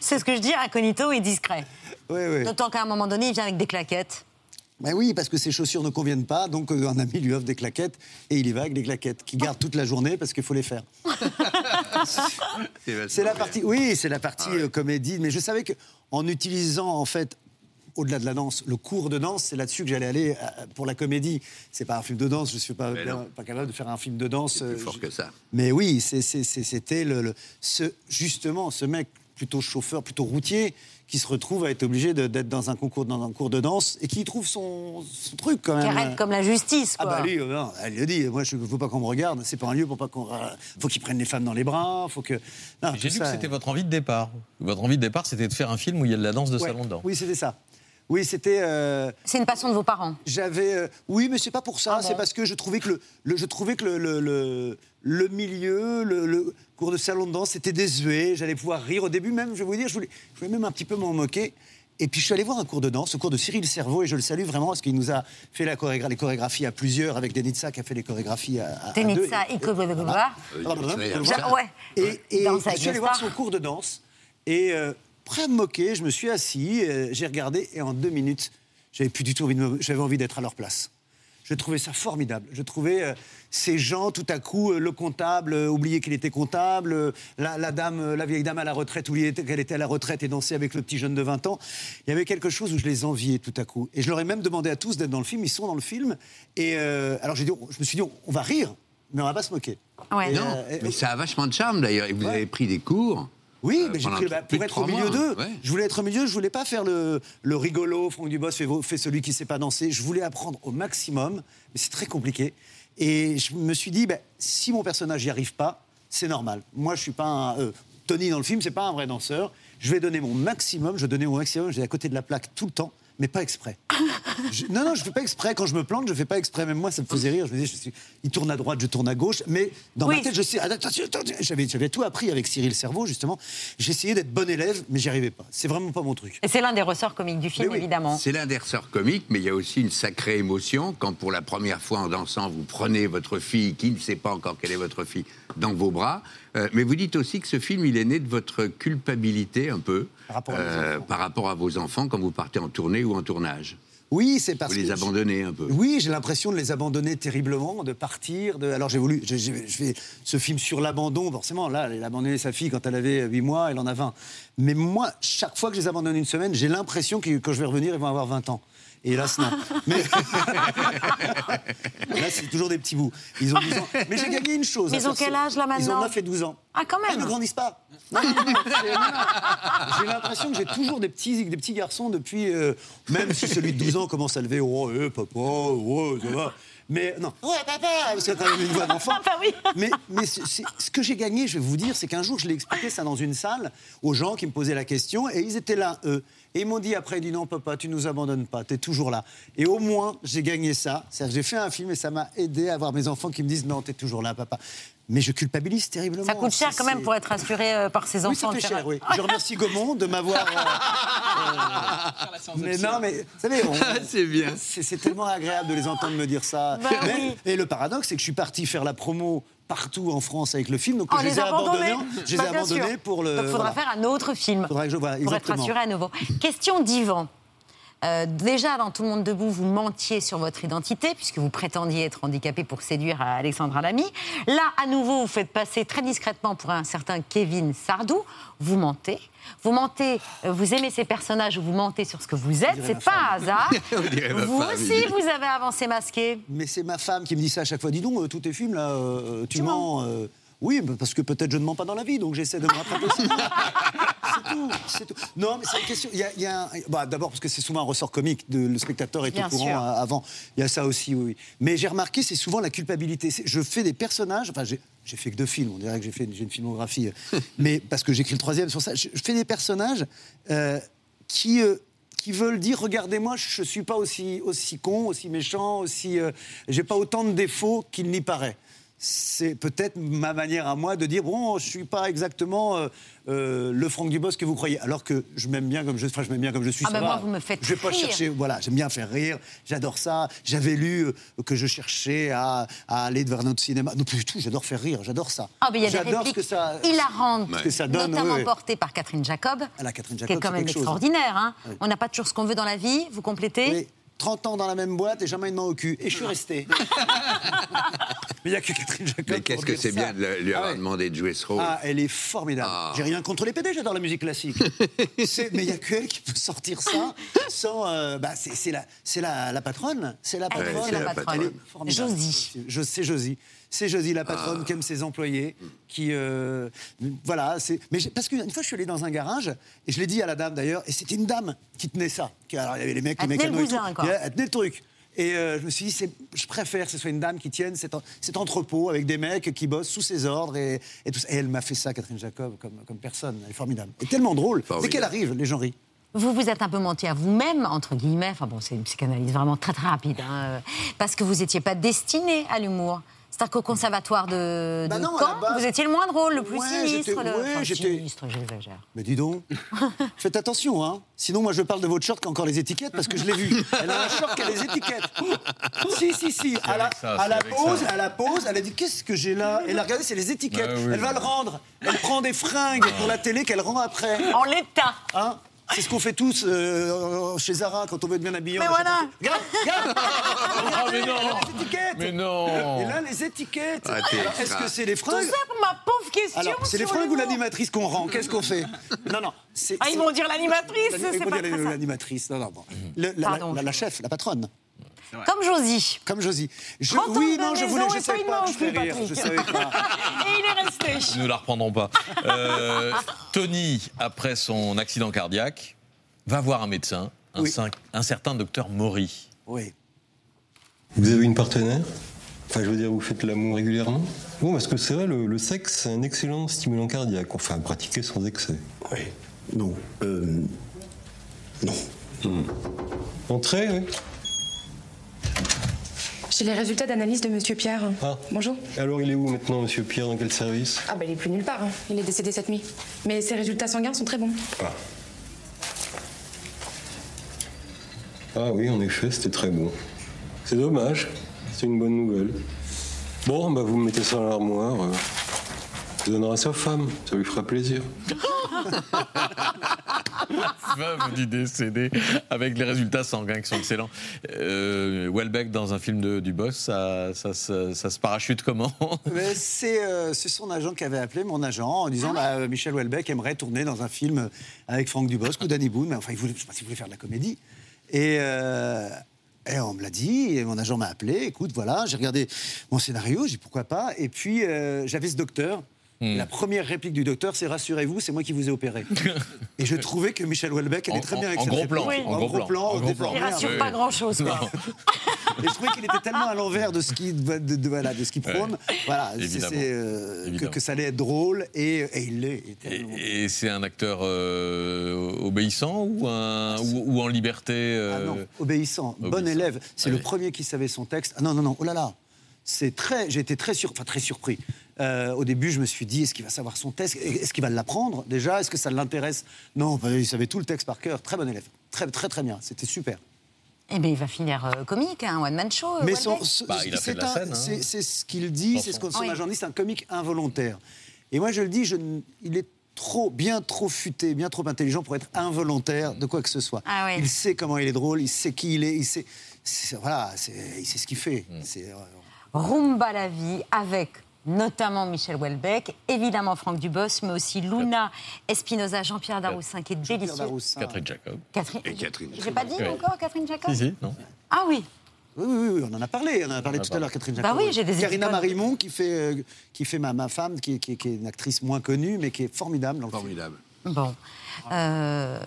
C'est ce que je dis, incognito et discret. Oui, oui. D'autant qu'à un moment donné, il vient avec des claquettes. Ben oui, parce que ses chaussures ne conviennent pas, donc euh, un ami lui offre des claquettes et il y va avec des claquettes qu'il garde toute la journée parce qu'il faut les faire. C'est la partie, oui, c'est la partie euh, comédie, mais je savais que en utilisant en fait au-delà de la danse, le cours de danse, c'est là-dessus que j'allais aller euh, pour la comédie. C'est pas un film de danse, je suis pas, capable de faire un film de danse. Plus euh, fort que ça. mais oui, c'était le, le- ce, justement ce mec plutôt chauffeur, plutôt routier, qui se retrouve à être obligé d'être dans un concours, dans un cours de danse et qui trouve son, son truc quand Qui même. arrête comme la justice, Ah quoi. bah lui, euh, non, elle le dit. Moi, je veux pas qu'on me regarde. C'est pas un lieu pour pas qu'on. euh, Faut qu'il prenne les femmes dans les bras. Faut que. J'ai lu que c'était votre envie de départ. Votre envie de départ, c'était de faire un film où il y a de la danse de Ouais. salon dedans. Oui, c'était ça. Oui, c'était. euh, C'est une passion de vos parents. J'avais. euh, oui, mais c'est pas pour ça. Ah c'est bon parce que je trouvais que le, le- je trouvais que le, le, le- le milieu, le, le cours de salon de danse, c'était désuet. J'allais pouvoir rire au début même. Je vais vous dire, je voulais, je voulais même un petit peu m'en moquer. Et puis je suis allé voir un cours de danse, le cours de Cyril Cerveau, et je le salue vraiment parce qu'il nous a fait la chorégra- les chorégraphies à plusieurs, avec Denitsa qui a fait les chorégraphies à, à- à deux. Denitsa, Et-. Euh. Et, et Danse je suis allé voir son cours de danse, et euh, prêt à me moquer, je me suis assis, j'ai regardé, et en deux minutes, j'avais plus du tout envie de me- j'avais envie d'être à leur place. Je trouvais ça formidable. Je trouvais euh, ces gens, tout à coup, euh, le comptable, euh, oublier qu'il était comptable, euh, la, la dame, euh, la vieille dame à la retraite, oublier qu'elle était à la retraite et dansait avec le petit jeune de 20 ans. Il y avait quelque chose où je les enviais tout à coup. Et je leur ai même demandé à tous d'être dans le film. Ils sont dans le film. Et euh, alors j'ai dit, je me suis dit, on va rire, mais on va pas se moquer. Et, non, euh, mais ça a vachement de charme d'ailleurs. Et vous avez pris des cours. Oui, euh, mais j'ai pris bah, pour être au milieu d'eux. ouais. Je voulais être au milieu, je voulais pas faire le, le rigolo, Franck Dubos fait, fait celui qui sait pas danser. Je voulais apprendre au maximum, mais c'est très compliqué. Et je me suis dit, ben, si mon personnage n'y arrive pas, c'est normal. Moi, je suis pas un. euh, Tony dans le film, c'est pas un vrai danseur. Je vais donner mon maximum, je donnais mon maximum, j'étais à côté de la plaque tout le temps, mais pas exprès. Je- non, non, je fais pas exprès. Quand je me plante, je fais pas exprès. Même moi, ça me faisait rire. Je me disais, je suis- il tourne à droite, je tourne à gauche. Mais dans Oui. ma tête, je sais. Attention, attention. J'avais, j'avais tout appris avec Cyril Cerveau, justement. J'essayais d'être bon élève, mais j'y arrivais pas. C'est vraiment pas mon truc. Et c'est l'un des ressorts comiques du film, évidemment. C'est l'un des ressorts comiques, mais il y a aussi une sacrée émotion quand, pour la première fois en dansant, vous prenez votre fille, qui ne sait pas encore quelle est votre fille, dans vos bras. Euh, mais vous dites aussi que ce film, il est né de votre culpabilité un peu par rapport à, vos euh, par rapport à vos enfants quand vous partez en tournée ou en tournage. Oui, c'est parce Vous les que. abandonnez un peu. Oui, j'ai l'impression de les abandonner terriblement, de partir. De... Alors j'ai voulu, je fais ce film sur l'abandon, forcément. Là, elle a abandonné sa fille quand elle avait 8 mois, elle en a 20. Mais moi, chaque fois que je les abandonne une semaine, j'ai l'impression que quand je vais revenir, ils vont avoir 20 ans. Et hélas, non. Mais là, c'est toujours des petits bouts. Ils ont 12 ans. Mais j'ai gagné une chose. Mais ils ont faire quel âge, là, Ils ont maintenant 9 et 12 ans. Ah, quand même Ils ne grandissent pas. J'ai l'impression que j'ai toujours des petits, des petits garçons depuis. euh, même si celui de 12 ans commence à lever Oh, eh, papa, oh, ça va. Mais non, ouais, papa, parce même une voix d'enfant. Mais, mais c'est- ce que j'ai gagné, je vais vous dire, c'est qu'un jour, je l'ai expliqué ça dans une salle aux gens qui me posaient la question, et ils étaient là, eux. Et ils m'ont dit après, ils dit non, papa, tu nous abandonnes pas, tu es toujours là. Et au moins, j'ai gagné ça. C'est-à-dire que j'ai fait un film et ça m'a aidé à avoir mes enfants qui me disent non, tu es toujours là, papa. Mais je culpabilise terriblement. Ça coûte cher quand même pour être assuré euh, par ses oui, enfants. ça fait cher, oui. Je remercie Gaumont de m'avoir. euh, mais non, mais vous savez, c'est bien. C'est tellement agréable de les entendre me dire ça. Bah Mais- oui. Et le paradoxe, c'est que je suis parti faire la promo partout en France avec le film, donc Oh, je les ai abandonnés. abandonnés. Je les Bah, ai bien abandonnés pour le. Donc, il faudra voilà. faire un autre film Faudra que je- voilà, pour être rassuré à nouveau. Question d'Yvan. Euh, déjà, dans Tout le monde debout, vous mentiez sur votre identité, puisque vous prétendiez être handicapé pour séduire à Alexandra Lamy. Là, à nouveau, vous faites passer très discrètement pour un certain Kevin Sardou. Vous mentez. Vous mentez, euh, vous aimez ces personnages, vous mentez sur ce que vous êtes, c'est pas femme. hasard. Vous femme, aussi, vous avez avancé masqué. Mais c'est ma femme qui me dit ça à chaque fois. Dis donc, euh, tous tes films, là, euh, tu, mens. euh, oui, parce que peut-être je ne mens pas dans la vie, donc j'essaie de me rattraper. C'est tout. Non, mais c'est une question. Il y a, il y a un- bah, D'abord, parce que c'est souvent un ressort comique, de, le spectateur est Bien au courant sûr. euh, avant. Il y a ça aussi, oui. Mais j'ai remarqué, c'est souvent la culpabilité. Je fais des personnages, enfin, j'ai fait que deux films, on dirait que j'ai fait une, filmographie, euh, mais parce que j'écris le troisième sur ça. Je, je fais des personnages euh, qui. euh, qui veulent dire regardez-moi, je suis pas aussi aussi con, aussi méchant, aussi euh, j'ai pas autant de défauts qu'il n'y paraît. C'est peut-être ma manière à moi de dire bon, je suis pas exactement euh, euh, le Franck Dubosc que vous croyez, alors que je m'aime bien comme je, enfin, je m'aime bien comme je suis. Ah ben moi, vous me faites Je vais pas rire. chercher, voilà, j'aime bien faire rire, j'adore ça. J'avais lu euh, que je cherchais à, à aller vers notre cinéma. Non, plus du tout, j'adore faire rire, j'adore ça. Ah, mais il y a des répliques que ça, hilarantes, que ça donne. notamment oui, oui. portées par Catherine Jacob, Ah, la Catherine qui est Jacob, quand même chose. extraordinaire. hein. Oui. On n'a pas toujours ce qu'on veut dans la vie, vous complétez 30 ans dans la même boîte et jamais une main au cul. Et je suis resté. Mais il n'y a que Catherine Jacob. Mais qu'est-ce que c'est bien de lui Ah avoir ouais. demandé de jouer ce rôle. Ah, elle est formidable. Ah. J'ai rien contre les PD, j'adore la musique classique. C'est- mais il n'y a qu'elle qui peut sortir ça sans. euh, bah, c'est c'est la, c'est la, la patronne. C'est la Ah, patronne. c'est la patronne. Elle est formidable. Josie. Je- C'est Josie. C'est Josie, la Ah. patronne, qui aime ses employés. Qui. euh, voilà. c'est- Mais parce qu'une fois, je suis allé dans un garage, et je l'ai dit à la dame d'ailleurs, et c'était une dame qui tenait ça. Qui- alors, il y avait les mecs, Elle les tenait mécanos le bousin, quoi. Elle- elle tenait le truc. Et euh, je me suis dit, je préfère que ce soit une dame qui tienne cet, en- cet entrepôt avec des mecs qui bossent sous ses ordres et, et tout ça. Et elle m'a fait ça, Catherine Jacob, comme, comme personne. Elle est formidable. Et tellement drôle. Dès qu'elle arrive, les gens rient. Vous vous êtes un peu menti à vous-même, entre guillemets. Enfin bon, c'est une psychanalyse vraiment très très rapide. hein, parce que vous n'étiez pas destiné à l'humour. C'est-à-dire qu'au conservatoire de, Bah de non, Caen, base- vous étiez le moins drôle, le plus Ouais, sinistre. j'étais- le... ouais, enfin, j'étais- sinistre, j'exagère. Mais dis donc, faites attention, hein. Sinon, moi, je parle de votre short qui a encore les étiquettes parce que je l'ai vu. Elle a un short qui a les étiquettes. Si, si, si. À la, ça, à la pause, ça. à la pause, elle a dit qu'est-ce que j'ai là? Elle a regardé, c'est les étiquettes. Oui. Elle va le rendre. Elle prend des fringues pour la télé qu'elle rend après. En l'état Hein? C'est ce qu'on fait tous euh, chez Zara quand on veut être bien habillé. Mais voilà. Regarde, regarde Ah, mais non les étiquettes Mais non Et là, les étiquettes Ah, Est-ce que c'est les Tout fringues ça pour ma pauvre question. Alors, c'est les fringues ou l'animatrice qu'on rend Qu'est-ce qu'on fait Non, non. c'est- Ah, ils vont dire l'animatrice, Ils c'est vont pas dire l'animatrice. Non, non, bon. Le- la, Pardon. la- la chef, la patronne. Comme Josie. Comme Josie. Je, 30 ans oui, non, je voulais, je savais pas une pas, main je rire, je savais pas. Et il est resté. Nous ne la reprendrons pas. Euh, Tony, après son accident cardiaque, va voir un médecin, un, Oui. cin- un certain docteur Maury. Oui. Vous avez une partenaire? Enfin, je veux dire, vous faites l'amour régulièrement? Bon, parce que c'est vrai, le, le sexe, c'est un excellent stimulant cardiaque. Enfin, à pratiquer sans excès. Oui. Non. Euh, non. Entrez, oui. J'ai les résultats d'analyse de Monsieur Pierre. Ah. Bonjour. Alors, il est où maintenant, monsieur Pierre Dans quel service? Ah bah il est plus nulle part. hein. Il est décédé cette nuit. Mais ses résultats sanguins sont très bons. Ah. Ah oui, en effet, c'était très bon. C'est dommage. C'est une bonne nouvelle. Bon, bah vous me mettez ça dans l'armoire. euh. Je donnerai à sa femme. Ça lui fera plaisir. Veuve du décédé, avec les résultats sanguins qui sont excellents. Euh, Welbeck, dans un film de, du boss, ça, ça, ça- ça se parachute comment C'est euh, c'est son agent qui avait appelé mon agent en disant bah, euh, Michel Houellebecq aimerait tourner dans un film avec Franck Dubosc ou Danny Boone. Mais enfin, il voulait, je sais pas s'il voulait faire de la comédie. Et, euh, et on me l'a dit, et mon agent m'a appelé. Écoute, voilà, j'ai regardé mon scénario, j'ai dit pourquoi pas. Et puis, euh, j'avais ce docteur. Hmm. La première réplique du docteur, c'est rassurez-vous, c'est moi qui vous ai opéré. et je trouvais que Michel Houellebecq allait très bien en- avec en cette gros plan, Oui. En, gros plan, en au gros départ. plan. Il rassure Oui. pas grand-chose. Et je trouvais qu'il était tellement à l'envers de ce qu'il de, de- voilà, de ce qu'il prône, Ouais. voilà, c'est- euh, que, ça allait être drôle et, et il l'est. Et c'est un acteur euh, obéissant ou, un, ou, ou en liberté Ah euh, non, obéissant, bon obéissant. élève. C'est Ah le premier qui savait son texte. Ah non, non, non, oh là là. C'est très, j'ai été très, sur, enfin, très surpris. Euh, au début, je me suis dit, est-ce qu'il va savoir son texte? Est-ce qu'il va l'apprendre? Déjà Est-ce que ça l'intéresse? Non, bah, il savait tout le texte par cœur. Très bon élève. Très, très, très bien. C'était super. Eh bien, il va finir euh, comique, un one-man show. euh, Mais son- Welbeck. ce- Bah, il a fait c'est de la un- scène, hein. c'est- ce qu'il dit, c'est ce que son Oui. agent dit, c'est un comique involontaire. Et moi, je le dis, je, il est trop, bien trop futé, bien trop intelligent pour être involontaire de quoi que ce soit. Ah ouais. Il sait comment il est drôle, il sait qui il est, il sait, voilà, il sait ce qu'il fait. Mm. C'est, Rumba la vie avec notamment Michel Houellebecq, évidemment Franck Dubos, mais aussi Luna Espinoza, Jean-Pierre Daroussin qui est délicieux. Catherine Jacob. Catherine. Et Catherine. J'ai pas dit Oui. encore Catherine Jacob Si, si, non. Ah oui. Oui, oui, oui, on en a parlé, on en a parlé tout à l'heure. Catherine Bah Jacob. oui, j'ai des Karina épisodes. Marimon qui fait, euh, qui fait ma, ma femme, qui, est- qui est- qui est une actrice moins connue, mais qui est formidable dans le film. Formidable. Bon. Euh,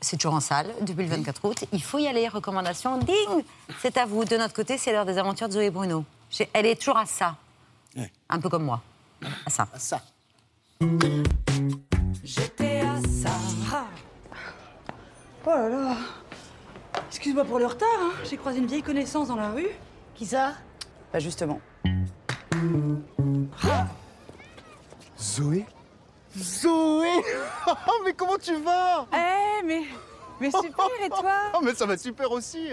c'est toujours en salle depuis le 24 août. Il faut y aller. Recommandation, ding C'est à vous. De notre côté, c'est l'heure des aventures de Zoé Bruno. J'ai- Elle est toujours à ça. Ouais. Un peu comme moi. À ça. À ça. J'étais à ça. Oh là là. Excuse-moi pour le retard, hein. j'ai croisé une vieille connaissance dans la rue. Qui ça? Bah justement. Zoé? Zoé Mais comment tu vas? Eh, mais, mais super, et toi? Oh, mais ça va super aussi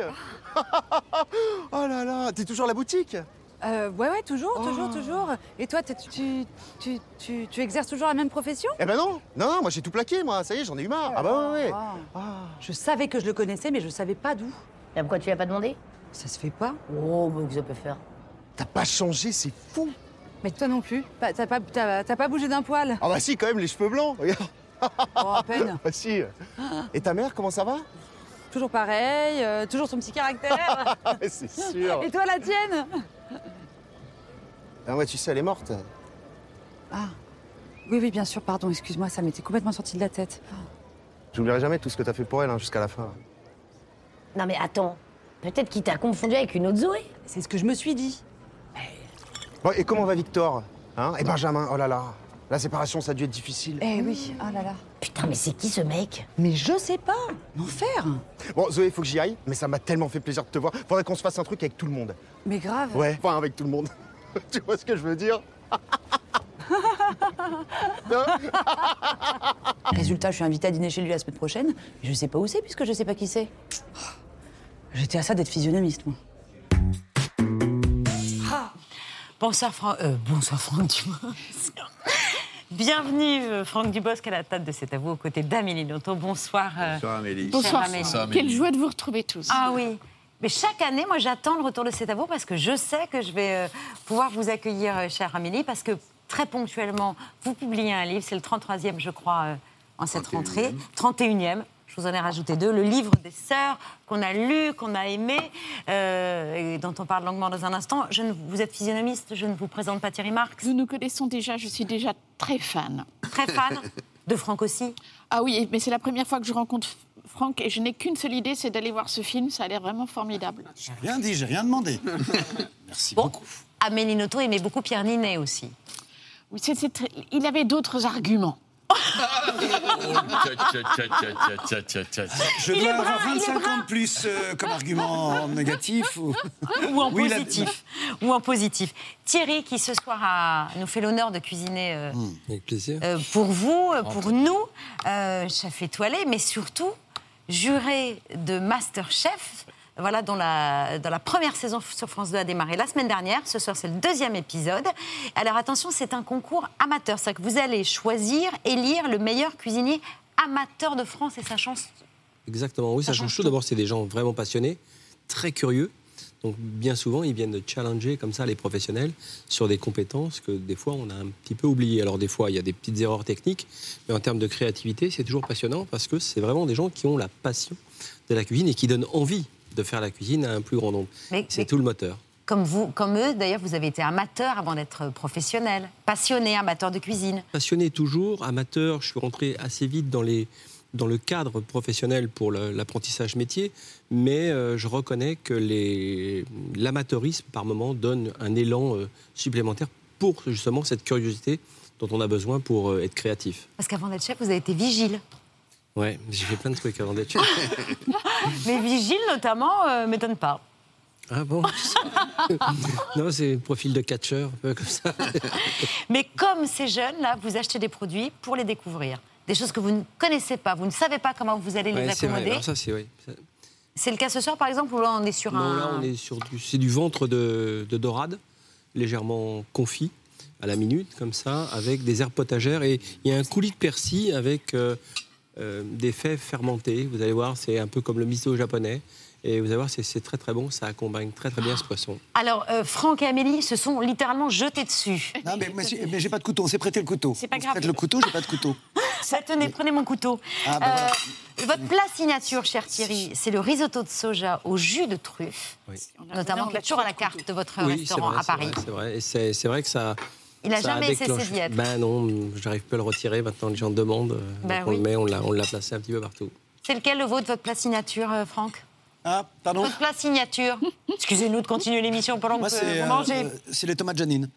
Oh là là T'es toujours à la boutique? Euh, Ouais, ouais, toujours, toujours, toujours. Et toi, tu, tu, tu, tu exerces toujours la même profession? Eh ben non Non, non, moi j'ai tout plaqué, moi, ça y est, j'en ai eu marre Ah bah ouais, ouais Ah. Je savais que je le connaissais, mais je savais pas d'où. Et pourquoi tu lui as pas demandé? Ça se fait pas. Oh, mais que ça peut faire? T'as pas changé, c'est fou Mais toi non plus. Pas- T'as pas, t'as- t'as pas bougé d'un poil. Ah bah si, quand même, les cheveux blancs, regarde Oh, à peine. Bah si Et ta mère, comment ça va? Toujours pareil, euh, toujours son petit caractère. C'est sûr Et toi, la tienne? Ah ouais, tu sais, elle est morte Ah. Oui, oui, bien sûr, pardon, excuse-moi, ça m'était complètement sorti de la tête. J'oublierai jamais tout ce que t'as fait pour elle, hein, jusqu'à la fin. Non mais attends, peut-être qu'il t'a confondu avec une autre Zoé. C'est ce que je me suis dit. Bon, et comment va Victor hein? Et Benjamin, oh là là La séparation, ça a dû être difficile. Eh oui, oh là là. Putain, mais c'est qui ce mec? Mais je sais pas. L'enfer. Bon, Zoé, faut que j'y aille, mais ça m'a tellement fait plaisir de te voir. Faudrait qu'on se fasse un truc avec tout le monde. Mais grave. Ouais, enfin avec tout le monde. tu vois ce que je veux dire? Résultat, je suis invitée à dîner chez lui la semaine prochaine. Je sais pas où c'est puisque je sais pas qui c'est. J'étais à ça d'être physionomiste, moi. Bonsoir, Franck. euh, bonsoir, Franck. Bienvenue, euh, Franck Dubosc, à la table de cet avou, aux côtés d'Amélie Nothomb. Bonsoir. euh, Bonsoir Amélie. Bonsoir. Amélie. Quelle joie de vous retrouver tous. Ah oui. Mais chaque année, moi, j'attends le retour de cet avou parce que je sais que je vais euh, pouvoir vous accueillir, chère Amélie, parce que très ponctuellement, vous publiez un livre, c'est le 33e, je crois, en cette rentrée. 31e. Je vous en ai rajouté deux. Le livre des sœurs qu'on a lu, qu'on a aimé, euh, et dont on parle longuement dans un instant. Je ne- vous êtes physionomiste, je ne vous présente pas Thierry Marx. Nous nous connaissons déjà, je suis déjà très fan. Très fan. De Franck aussi? Ah oui, mais c'est la première fois que je rencontre Franck et je n'ai qu'une seule idée, c'est d'aller voir ce film. Ça a l'air vraiment formidable. J'ai rien dit, j'ai rien demandé. Merci beaucoup. Amélie Nothomb aimait beaucoup Pierre Ninet aussi. Oui, très- Il avait d'autres arguments. Je dois avoir brun, il est 25 brun. ans de plus euh, comme argument négatif ou, ou en Oui, la- positif. Ou en positif. Thierry, qui ce soir a- nous fait l'honneur de cuisiner euh, Avec plaisir. euh, pour vous, pour nous, euh, chef étoilé, mais surtout juré de Masterchef. Voilà, dont la, dans la première saison sur France 2 a démarré la semaine dernière. Ce soir, c'est le deuxième épisode. Alors attention, c'est un concours amateur. C'est-à-dire que vous allez choisir, élire le meilleur cuisinier amateur de France et sa chance. Exactement, oui, ça change tout. D'abord, c'est des gens vraiment passionnés, très curieux. Donc, bien souvent, ils viennent challenger comme ça les professionnels sur des compétences que des fois, on a un petit peu oubliées. Alors, des fois, il y a des petites erreurs techniques, mais en termes de créativité, c'est toujours passionnant parce que c'est vraiment des gens qui ont la passion de la cuisine et qui donnent envie de faire la cuisine à un plus grand nombre. C'est tout le moteur. Comme vous, comme eux, d'ailleurs, vous avez été amateur avant d'être professionnel, passionné, amateur de cuisine. Passionné toujours, amateur, je suis rentré assez vite dans, les, dans le cadre professionnel pour l'apprentissage métier, mais euh, je reconnais que l'amateurisme, par moment, donne un élan euh, supplémentaire pour justement cette curiosité dont on a besoin pour euh, être créatif. Parce qu'avant d'être chef, vous avez été vigile. Ouais, j'ai fait plein de trucs avant d'être chef. Mais vigile, notamment, euh, m'étonne pas. Ah bon Non, c'est le profil de catcheur, un peu comme ça. Mais comme ces jeunes, là, vous achetez des produits pour les découvrir. Des choses que vous ne connaissez pas, vous ne savez pas comment vous allez les Ouais, accommoder. Ça, c'est oui. Ça- C'est le cas ce soir, par exemple, où là, on est sur Non, un... là, on est sur du, c'est du ventre de, de dorade, légèrement confit, à la minute, comme ça, avec des herbes potagères. Et il y a un coulis de persil avec euh, euh, des fèves fermentées. Vous allez voir, c'est un peu comme le miso japonais. Et vous allez voir, c'est- très très bon, ça accompagne très très bien ce poisson. Alors, euh, Franck et Amélie se sont littéralement jetés dessus. Non, mais, mais, j'ai- mais j'ai pas de couteau, on s'est prêté le couteau. C'est pas on grave. prête le couteau, j'ai pas de couteau. Ça, tenez, prenez mon couteau. Ah, bah voilà. Euh, votre plat signature, cher Thierry, c'est le risotto de soja au jus de truffe, notamment qui est toujours à la carte de votre Oui, restaurant vrai, à Paris. C'est vrai, et c'est vrai que ça. Il a ça jamais cessé déclenché- d'y être. Ben non, j'arrive pas à le retirer. Maintenant, les gens demandent. euh, Ben donc on le met, on l'a on l'a placé un petit peu partout. C'est lequel le vôtre, votre plat signature, euh, Franck Ah, pardon Votre plat signature. Excusez-nous de continuer l'émission pendant Moi, que c'est vous euh, mangez. c'est les tomates Janine.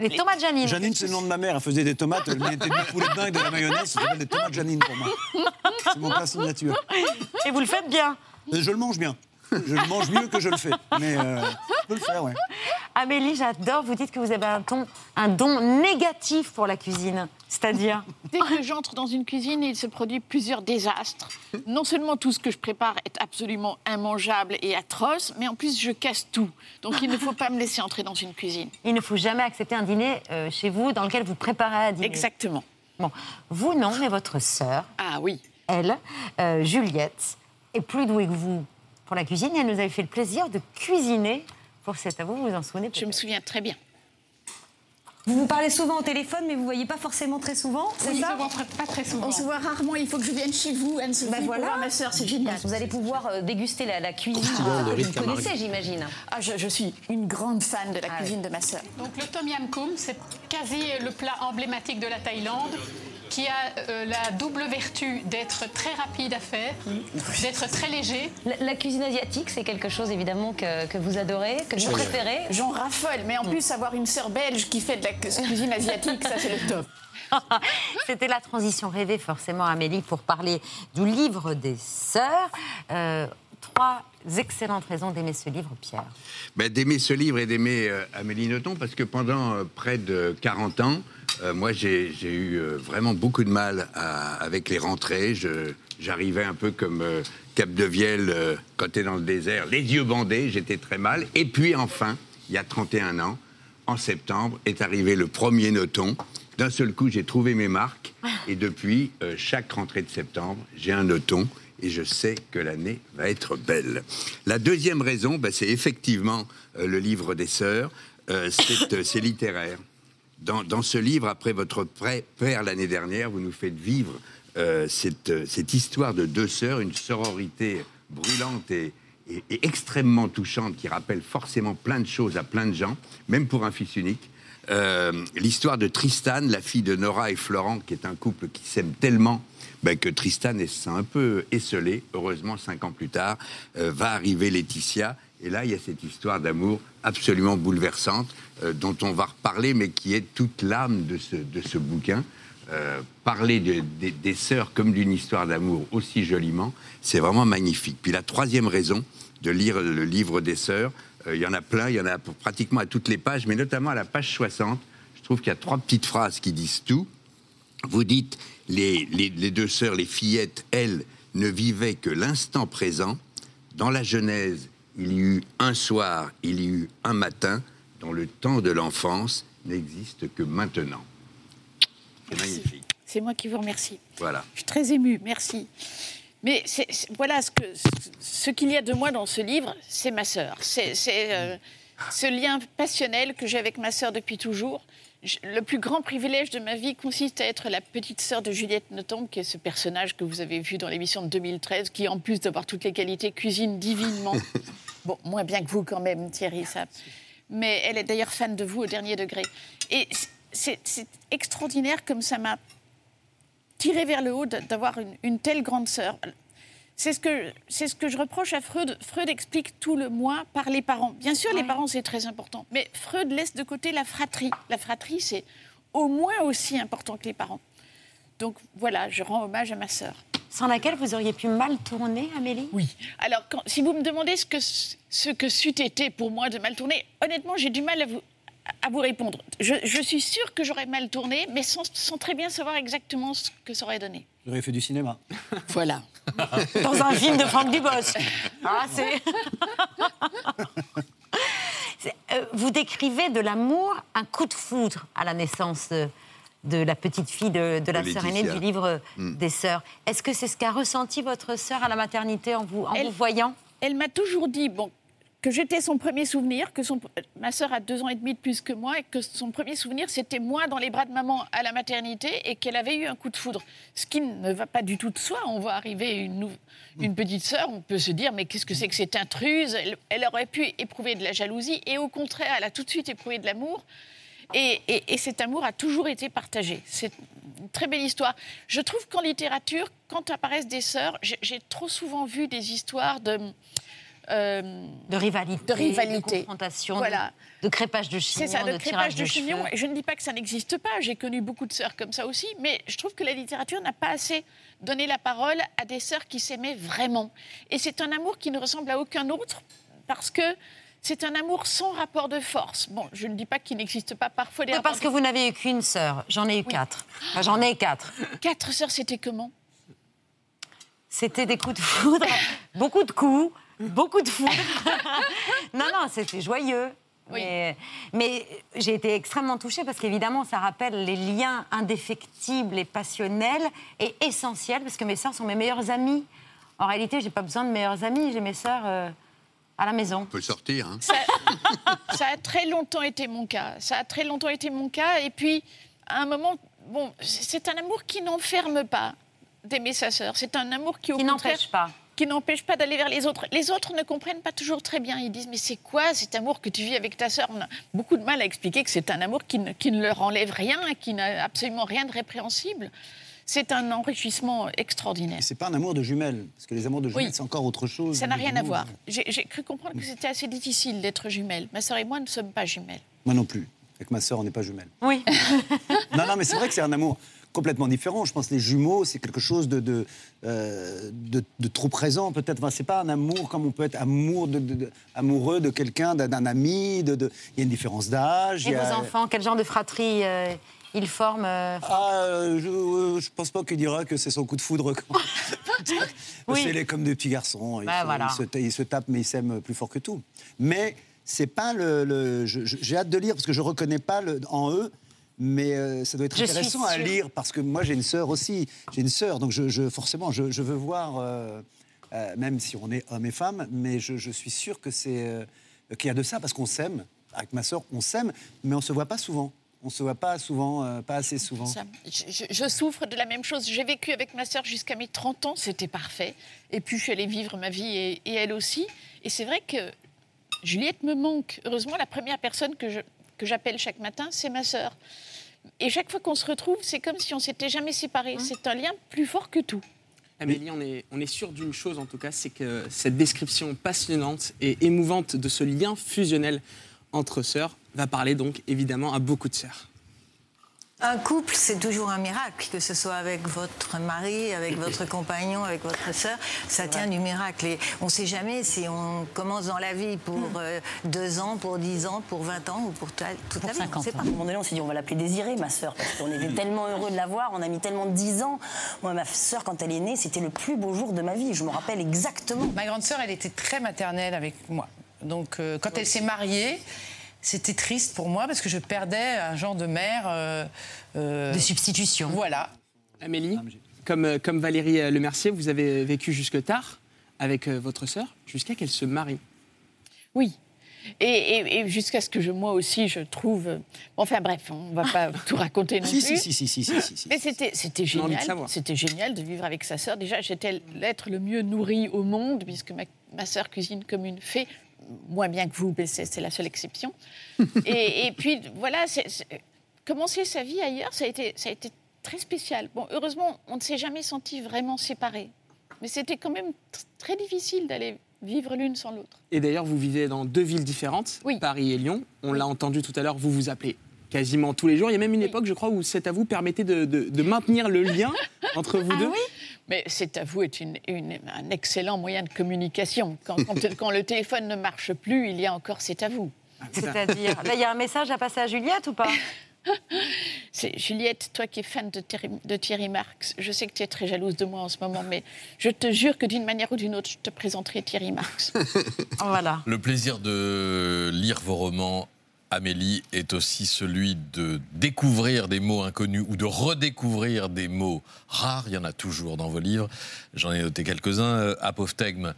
Les tomates Janine. Janine, c'est le nom de ma mère. Elle faisait des tomates, elle mettait du poulet dedans et de la mayonnaise. Ça s'appelle des tomates Janine pour moi. C'est mon plat signature. Et vous le faites bien Je le mange bien. Je le mange mieux que je le fais. Mais euh, peux le faire, ouais. Amélie, j'adore. Vous dites que vous avez un, ton, un don négatif pour la cuisine. C'est-à-dire Dès que j'entre dans une cuisine, il se produit plusieurs désastres. Non seulement tout ce que je prépare est absolument immangeable et atroce, mais en plus je casse tout. Donc il ne faut pas me laisser entrer dans une cuisine. Il ne faut jamais accepter un dîner euh, chez vous dans lequel vous préparez à dîner. Exactement. Bon, vous non, mais votre sœur. Ah oui. Elle, euh, Juliette, est plus douée que vous pour la cuisine. Elle nous avait fait le plaisir de cuisiner pour cet avou. Vous vous en souvenez Je me souviens très bien. Vous vous parlez souvent au téléphone, mais vous voyez pas forcément très souvent, c'est Oui, ça on se voit pas très souvent. On se voit rarement. Il faut que je vienne chez vous, Anne-Sophie, Bah voilà. voir ma sœur. C'est génial. Vous allez pouvoir euh, déguster la, la cuisine que riz vous connaissez, j'imagine. Ah, je, je suis une grande fan de la cuisine de ma sœur. Donc le tom yam kum, c'est quasi le plat emblématique de la Thaïlande qui a euh, la double vertu d'être très rapide à faire, d'être très léger. La, la cuisine asiatique, c'est quelque chose évidemment que, que vous adorez, que vous préférez. J'en raffole, mais en plus, avoir une sœur belge qui fait de la cuisine asiatique, ça c'est le top. C'était la transition rêvée, forcément, Amélie, pour parler du livre des sœurs. Euh, trois excellentes raisons d'aimer ce livre, Pierre. Ben, d'aimer ce livre et d'aimer euh, Amélie Nothomb, parce que pendant euh, près de 40 ans, euh, moi, j'ai eu vraiment beaucoup de mal à- avec les rentrées. J'arrivais un peu comme Cap de Vielle quand tu es dans le désert, les yeux bandés, j'étais très mal. Et puis enfin, il y a 31 ans, en septembre, est arrivé le premier Nothomb. D'un seul coup, j'ai trouvé mes marques. Et depuis, chaque rentrée de septembre, j'ai un Nothomb. Et je sais que l'année va être belle. La deuxième raison, ben, c'est effectivement euh, le livre des sœurs. Euh, c'est euh, c'est littéraire. Dans, ce livre, après votre père l'année dernière, vous nous faites vivre cette, histoire de deux sœurs, une sororité brûlante et, et- extrêmement touchante qui rappelle forcément plein de choses à plein de gens, même pour un fils unique. L'histoire de Tristan, la fille de Nora et Florent, qui est un couple qui s'aime tellement ben, que Tristan est un peu esselé. Heureusement, cinq ans plus tard, euh, va arriver Laetitia. Et là, il y a cette histoire d'amour absolument bouleversante, euh, dont on va reparler, mais qui est toute l'âme de ce, bouquin. Euh, parler de- des- sœurs comme d'une histoire d'amour aussi joliment, c'est vraiment magnifique. Puis la troisième raison de lire le livre des sœurs, il y en a plein, il y en a pratiquement à toutes les pages, mais notamment à la page 60, je trouve qu'il y a trois petites phrases qui disent tout. Vous dites, les, les- les deux sœurs, les fillettes, elles, ne vivaient que l'instant présent. Dans la Genèse, il y eut un soir, il y eut un matin, dont le temps de l'enfance n'existe que maintenant. C'est magnifique. C'est moi qui vous remercie. Voilà. Je suis très émue, merci. Mais voilà ce que ce qu'il y a de moi dans ce livre, c'est ma sœur. C'est c'est, euh, ce lien passionnel que j'ai avec ma sœur depuis toujours. Le plus grand privilège de ma vie consiste à être la petite sœur de Juliette Nothomb, qui est ce personnage que vous avez vu dans l'émission de 2013, qui en plus d'avoir toutes les qualités cuisine divinement. bon, moins bien que vous quand même, Thierry, ça. Mais elle est d'ailleurs fan de vous au dernier degré. Et c'est extraordinaire comme ça m'a tiré vers le haut d'avoir une, une telle grande sœur. C'est ce, que, c'est ce que je reproche à Freud. Freud explique tout le moi par les parents. Bien sûr, les parents, c'est très important. Mais Freud laisse de côté la fratrie. La fratrie, c'est au moins aussi important que les parents. Donc voilà, je rends hommage à ma sœur. Sans laquelle vous auriez pu mal tourner, Amélie? Oui. Alors, quand- si vous me demandez ce que, ce que c'eût été pour moi de mal tourner, honnêtement, j'ai du mal à vous, à vous répondre. Je, je suis sûre que j'aurais mal tourné, mais sans, sans très bien savoir exactement ce que ça aurait donné. J'aurais fait du cinéma. Voilà. Dans un film de Franck Dubosc. Ah, c'est. Euh, vous décrivez de l'amour, un coup de foudre à la naissance de, de la petite fille de, de la sœur aînée du livre Mm. des sœurs. Est-ce que c'est ce qu'a ressenti votre sœur à la maternité en vous, en vous voyant? Elle m'a toujours dit bon, que j'étais son premier souvenir, que ma sœur a deux ans et demi de plus que moi, et que son premier souvenir, c'était moi dans les bras de maman à la maternité, et qu'elle avait eu un coup de foudre. Ce qui ne va pas du tout de soi. On voit arriver une, petite sœur, on peut se dire, mais qu'est-ce que c'est que cette intruse? Elle, aurait pu éprouver de la jalousie, et au contraire, elle a tout de suite éprouvé de l'amour. Et, et- et cet amour a toujours été partagé. C'est une très belle histoire. Je trouve qu'en littérature, quand apparaissent des sœurs, j'ai trop souvent vu des histoires de... euh, De rivalité, de rivalité. de confrontation, Voilà. de, de crépage de chignon, C'est ça, de, tirage crépage de, de chignon. Et je ne dis pas que ça n'existe pas. J'ai connu beaucoup de sœurs comme ça aussi. Mais je trouve que la littérature n'a pas assez donné la parole à des sœurs qui s'aimaient vraiment. Et c'est un amour qui ne ressemble à aucun autre parce que c'est un amour sans rapport de force. Bon, je ne dis pas qu'il n'existe pas parfois des Oui, parce que vous n'avez eu qu'une sœur. J'en ai eu quatre. Enfin, J'en ai quatre. Quatre sœurs, c'était comment? C'était des coups de foudre, beaucoup de coups, beaucoup de foudre. non, non, c'était joyeux. Mais, mais j'ai été extrêmement touchée parce qu'évidemment, ça rappelle les liens indéfectibles et passionnels et essentiels parce que mes sœurs sont mes meilleures amies. En réalité, j'ai pas besoin de meilleures amies, j'ai mes sœurs euh, à la maison. On peut sortir. Hein. ça, ça a très longtemps été mon cas. Ça a très longtemps été mon cas. Et puis, à un moment, bon, c'est un amour qui n'enferme pas d'aimer sa sœur. C'est un amour qui, au Qui contraire, n'empêche pas. Qui n'empêche pas d'aller vers les autres. Les autres ne comprennent pas toujours très bien. Ils disent mais c'est quoi cet amour que tu vis avec ta sœur? On a beaucoup de mal à expliquer que c'est un amour qui ne, qui ne leur enlève rien, qui n'a absolument rien de répréhensible. C'est un enrichissement extraordinaire. C'est pas un amour de jumelles, parce que les amours de jumelles, Oui. c'est encore autre chose. Ça n'a rien à voir. J'ai cru comprendre que c'était assez difficile d'être jumelle. Ma sœur et moi ne sommes pas jumelles. Moi non plus. Avec ma sœur, on n'est pas jumelles. Oui. non, non, mais c'est vrai que c'est un amour complètement différent. Je pense que les jumeaux, c'est quelque chose de, de, euh, de, de trop présent, peut-être. Enfin, c'est pas un amour comme on peut être amour amoureux de quelqu'un, d'un ami. Il y a une différence d'âge. Et il a- vos enfants, quel genre de fratrie euh, ils forment euh, Ah, euh, je, euh, je pense pas qu'il dira que c'est son coup de foudre. quand- Oui. C'est les- comme des petits garçons. Ils, Bah, se, voilà. ils se ta- ils se tapent, mais ils s'aiment plus fort que tout. Mais c'est pas le. J'ai hâte de lire parce que je reconnais pas le- en eux. Mais euh, ça doit être Je intéressant à lire parce que moi j'ai une sœur aussi. J'ai une sœur, donc je, je- forcément je, je veux voir, euh, euh, même si on est homme et femme, mais je, suis sûr que c'est qu'il y a de ça parce qu'on s'aime. Avec ma sœur, on s'aime, mais on se voit pas souvent. On se voit pas souvent, euh, pas assez souvent. Ça, je, je- je souffre de la même chose. J'ai vécu avec ma sœur jusqu'à mes 30 ans, c'était parfait. Et puis je suis allée vivre ma vie et, et elle aussi. Et c'est vrai que Juliette me manque. Heureusement, la première personne que je- que j'appelle chaque matin, c'est ma sœur. Et chaque fois qu'on se retrouve, c'est comme si on s'était jamais séparés. Hein C'est un lien plus fort que tout. Amélie, on est, on est sûr d'une chose en tout cas, c'est que cette description passionnante et émouvante de ce lien fusionnel entre sœurs va parler donc évidemment à beaucoup de sœurs. Un couple, c'est toujours un miracle, que ce soit avec votre mari, avec votre compagnon, avec votre sœur, ça tient du miracle. Et on ne sait jamais si on commence dans la vie pour euh, deux ans, pour dix ans, pour 20 ans ou pour toute la vie. on sait pas. À un moment donné, on s'est dit, on va l'appeler Désirée, ma sœur, parce qu'on était tellement heureux de la voir, on a mis tellement dix ans. Moi, ma sœur, quand elle est née, c'était le plus beau jour de ma vie, je me rappelle exactement. Ma grande sœur, elle était très maternelle avec moi. Donc, euh, quand elle s'est mariée, c'était triste pour moi parce que je perdais un genre de mère. euh, euh, De substitution. Voilà. Amélie, comme, euh, comme Valérie Lemercier, vous avez vécu jusque tard avec votre sœur, jusqu'à qu'elle se marie. Oui. Et, et- et jusqu'à ce que je, moi aussi, je trouve. Enfin bref, on ne va pas tout raconter non Si, plus. si, si, si, si, si, si. Mais c'était, c'était J'ai envie de génial. savoir. C'était génial de vivre avec sa sœur. Déjà, j'étais l'être le mieux nourri au monde, puisque ma, ma sœur cuisine comme une fée. Moins bien que vous, mais c'est, c'est la seule exception. et, et puis, voilà, c'est- c'est- commencer sa vie ailleurs, ça a, été, ça a été très spécial. Bon, heureusement, on ne s'est jamais senti vraiment séparés. Mais c'était quand même très difficile d'aller vivre l'une sans l'autre. Et d'ailleurs, vous vivez dans deux villes différentes, Paris et Lyon. On l'a entendu tout à l'heure, vous vous appelez quasiment tous les jours. Il y a même une époque, je crois, où cet à vous permettait de, de- de maintenir le lien entre vous deux. Mais c'est à vous est une- une- un excellent moyen de communication. Quand, quand- quand le téléphone ne marche plus, il y a encore c'est à vous. C'est-à-dire, là, il y a un message à passer à Juliette ou pas? C'est Juliette, toi qui es fan de Thierry, de Thierry Marx, je sais que tu es très jalouse de moi en ce moment, mais je te jure que d'une manière ou d'une autre, je te présenterai Thierry Marx. voilà. Le plaisir de lire vos romans, Amélie, est aussi celui de découvrir des mots inconnus ou de redécouvrir des mots rares. Il y en a toujours dans vos livres. J'en ai noté quelques-uns. Euh, apophthegme,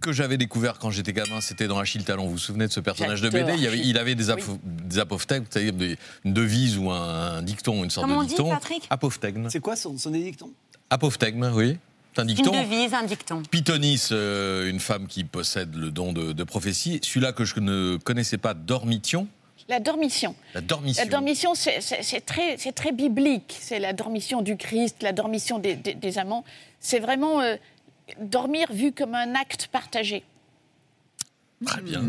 que j'avais découvert quand j'étais gamin, c'était dans Achille Talon. Vous vous souvenez de ce personnage de BD il, avait, Achille. il avait des, des apophthegmes, c'est-à-dire une devise ou un, un dicton, une sorte Comment on de dit, dicton. Patrick? Apophthegme. C'est quoi son, son dicton Apophthegme, oui. C'est un Une dicton. devise, un dicton. Pythonis, euh, une femme qui possède le don de, de prophétie. Celui-là que je ne connaissais pas, Dormition. La dormition. La dormition. La dormition, c'est- très, c'est très biblique. C'est la dormition du Christ, la dormition des, des- des amants. C'est vraiment euh, dormir vu comme un acte partagé. Très bien.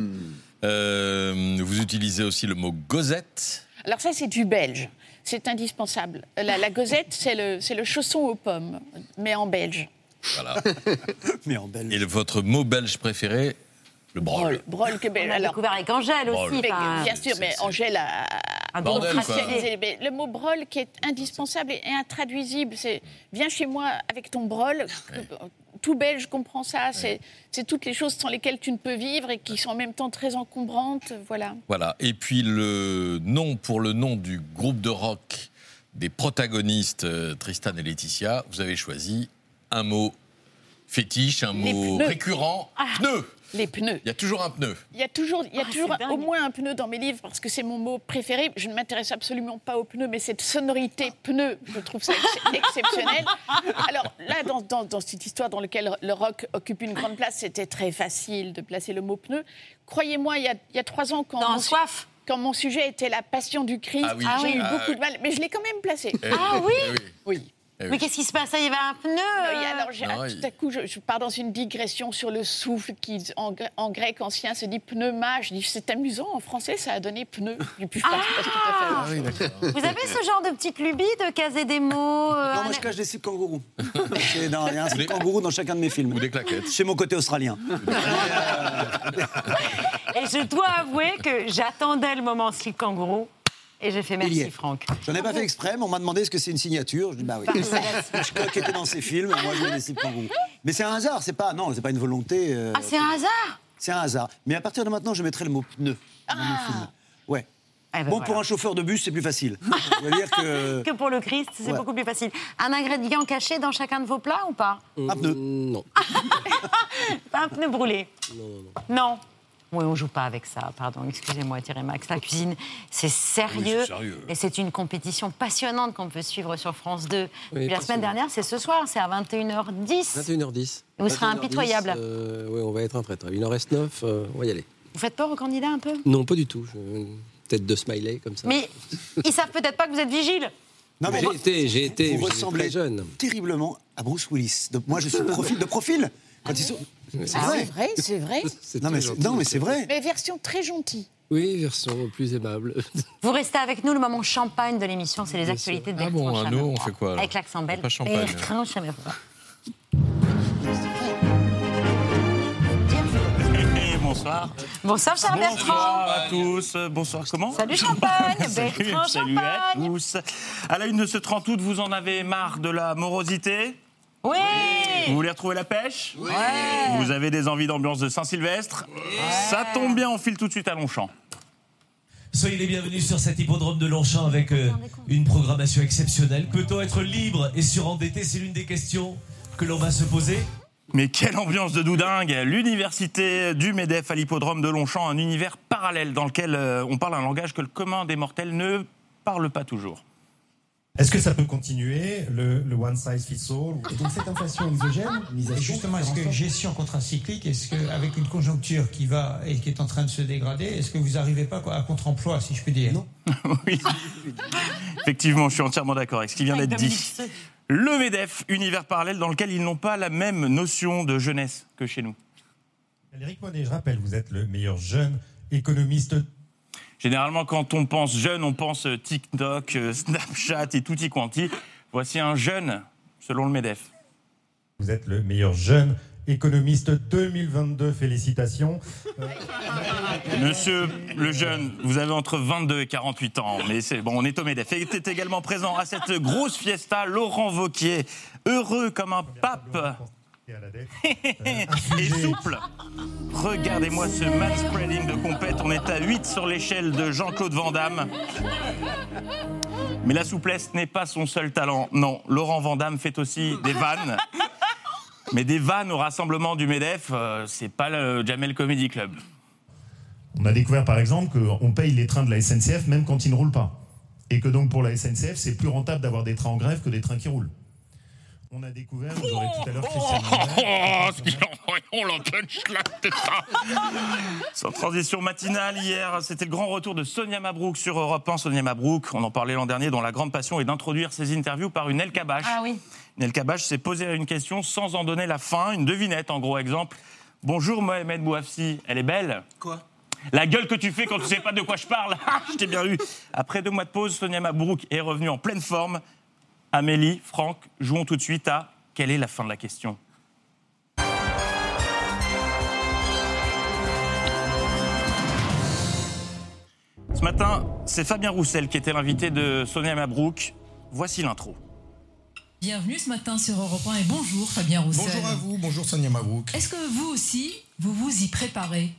Euh, vous utilisez aussi le mot gozette. Alors ça, c'est du belge. C'est indispensable. La, la gozette, c'est le, c'est le chausson aux pommes, mais en belge. Voilà. Mais en belge. Et votre mot belge préféré, le brol. Brol que belge. On a Alors, découvert avec Angèle Brol. aussi. mais, bien sûr, mais Angèle a, Un bordel. Mais Le mot brol qui est indispensable et intraduisible, c'est viens chez moi avec ton brol. Tout belge comprend ça. C'est c'est toutes les choses sans lesquelles tu ne peux vivre et qui sont en même temps très encombrantes. Voilà. Voilà. Et puis le nom pour le nom du groupe de rock des protagonistes euh, Tristan et Laetitia, vous avez choisi un mot fétiche, un Les mot pneus. récurrent. Ah. Pneu. Les pneus. Il y a toujours un pneu. Il y a toujours, il y a Ah, toujours c'est dingue. au moins un pneu dans mes livres parce que c'est mon mot préféré. Je ne m'intéresse absolument pas aux pneus, mais cette sonorité pneu, je trouve ça ex- exceptionnel. Alors là, dans, dans- dans cette histoire dans laquelle le rock occupe une grande place, c'était très facile de placer le mot pneu. Croyez-moi, il y a, il y a trois ans, quand Dans mon, su- Soif. quand mon sujet était la passion du Christ, Ah oui. j'ai Ah eu beaucoup de mal, mais je l'ai quand même placé. Eh Ah oui eh oui. Eh oui. Mais qu'est-ce qui se passe? Il y avait un pneu. Non, euh, alors, Non, tout à coup, je, je pars dans une digression sur le souffle qui, en, gr- en grec ancien, se dit pneuma. Je dis, c'est amusant, en français, ça a donné pneu. Je dis, je pense pas tout à fait. Ah oui. Vous avez ce genre de petite lubie de caser des mots euh, Non, moi je cache des slips kangourous. C'est dans- Il y a un slip kangourou dans chacun de mes films. Ou des claquettes. C'est mon côté australien. Et je dois avouer que j'attendais le moment slip kangourou. Et j'ai fait merci. Franck. J'en ai pas fait exprès, mais on m'a demandé est-ce que c'est une signature. Je dis bah oui. Hitchcock était dans ses films, moi je mets des slips kangourous. Mais c'est un hasard, c'est pas non, c'est pas une volonté. euh, Ah, c'est un hasard c'est un hasard. Mais à partir de maintenant, je mettrai le mot pneu dans mon film. Ouais. Eh ben bon, voilà. pour un chauffeur de bus, c'est plus facile. Je veux dire que. Que pour le Christ, c'est Ouais. beaucoup plus facile. Un ingrédient caché dans chacun de vos plats ou pas Un pneu. Non. Pas un pneu brûlé Non, non, non. Non. Oui, on joue pas avec ça, pardon, excusez-moi Thierry Max. La cuisine, c'est sérieux, Oui, sérieux. et c'est une compétition passionnante qu'on peut suivre sur France 2. Oui, la semaine dernière, c'est ce soir, c'est à 21h10. 21h10. Vous serez 21h10, impitoyable. euh, oui, on va être un traître. Il en reste 9, on va y aller. Vous faites peur aux candidats un peu? Non, pas du tout. Je- Tête de smiley comme ça. Mais ils savent peut-être pas que vous êtes vigile. Non, mais J'ai été, j'ai été, vous ressemblez très jeune. terriblement à Bruce Willis. Donc, moi, je suis de profil. De profil quand ils sont... C'est Ah, vrai. c'est vrai, c'est vrai. C'est Non, mais non, mais c'est vrai. Mais version très gentille. Oui, version plus aimable. Vous restez avec nous, le moment champagne de l'émission, c'est les Bien actualités de Ah Bertrand bon, à nous, Chameroy. on fait quoi, alors Avec l'accent belge. Pas champagne. Bertrand Chameroy. Et bonsoir. Bonsoir, cher Bonsoir Bertrand. à tous. Bonsoir, comment Salut Champagne, Salut, Bertrand salut à tous. À la une de ce 30 août, vous en avez marre de la morosité? Oui Vous voulez retrouver la pêche. Vous avez des envies d'ambiance de Saint-Sylvestre Ça tombe bien, on file tout de suite à Longchamp. Soyez les bienvenus sur cet hippodrome de Longchamp avec euh, une programmation exceptionnelle. Peut-on être libre et surendetté? C'est l'une des questions que l'on va se poser. Mais quelle ambiance de doudingue L'université du MEDEF à l'hippodrome de Longchamp, un univers parallèle dans lequel euh, on parle un langage que le commun des mortels ne parle pas toujours. Est-ce que ça peut continuer, le, le one size fits all Et donc cette inflation exogène, Et justement, est-ce que gestion contracyclique, est-ce qu'avec une conjoncture qui va et qui est en train de se dégrader, est-ce que vous n'arrivez pas à contre-emploi, si je puis dire? Non. Oui. Effectivement, je suis entièrement d'accord avec ce qui vient d'être dit. Le MEDEF, univers parallèle dans lequel ils n'ont pas la même notion de jeunesse que chez nous. Éric Monet, je rappelle, vous êtes le meilleur jeune économiste. Généralement, quand on pense jeune, on pense TikTok, euh, Snapchat et tutti quanti. Voici un jeune, selon le MEDEF. Vous êtes le meilleur jeune économiste 2022, félicitations. Euh, Monsieur le jeune, vous avez entre 22 et 48 ans, mais c'est bon, on est au MEDEF. Et était également présent à cette grosse fiesta Laurent Vauquier, heureux comme un pape. Et souple. Regardez-moi ce manspreading de compète. On est à 8 sur l'échelle de Jean-Claude Van Damme. Mais la souplesse n'est pas son seul talent. Non, Laurent Van Damme fait aussi des vannes. Mais des vannes au rassemblement du MEDEF, euh, c'est pas le Jamel Comedy Club. On a découvert par exemple qu'on paye les trains de la SNCF même quand ils ne roulent pas. Et que donc pour la SNCF, c'est plus rentable d'avoir des trains en grève que des trains qui roulent. On a découvert, vous aurez tout à l'heure Christian Oh, ce qu'il en- oh, la punchline, c'est ça. Sans transition matinale, hier, c'était le grand retour de Sonia Mabrouk sur Europe 1. Sonia Mabrouk, on en parlait l'an dernier, dont la grande passion est d'introduire ses interviews par une El Kabash. Ah oui. Une El Kabash s'est posé une question sans en donner la fin, une devinette en gros exemple. Bonjour Mohamed Bouafsi, elle est belle Quoi? La gueule que tu fais quand tu sais pas de quoi je parle, Ah, je t'ai bien eu. Après deux mois de pause, Sonia Mabrouk est revenue en pleine forme. Amélie, Franck, jouons tout de suite à quelle est la fin de la question Ce matin, c'est Fabien Roussel qui était l'invité de Sonia Mabrouk. Voici l'intro. Bienvenue ce matin sur Europe 1 et bonjour Fabien Roussel. Bonjour à vous, bonjour Sonia Mabrouk. Est-ce que vous aussi, vous vous y préparez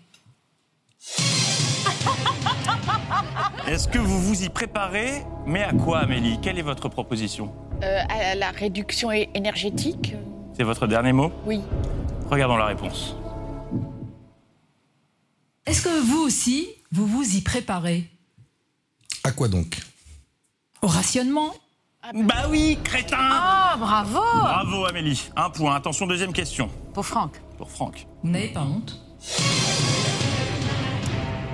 Est-ce que vous vous y préparez Mais à quoi, Amélie? Quelle est votre proposition? Euh, à la réduction énergétique C'est votre dernier mot Oui. Regardons la réponse. Est-ce que vous aussi, vous vous y préparez? À quoi donc? Au rationnement? Bah oui, crétin Ah, bravo Bravo, Amélie. Un point. Attention, deuxième question. Pour Franck. Pour Franck. Vous n'avez pas honte?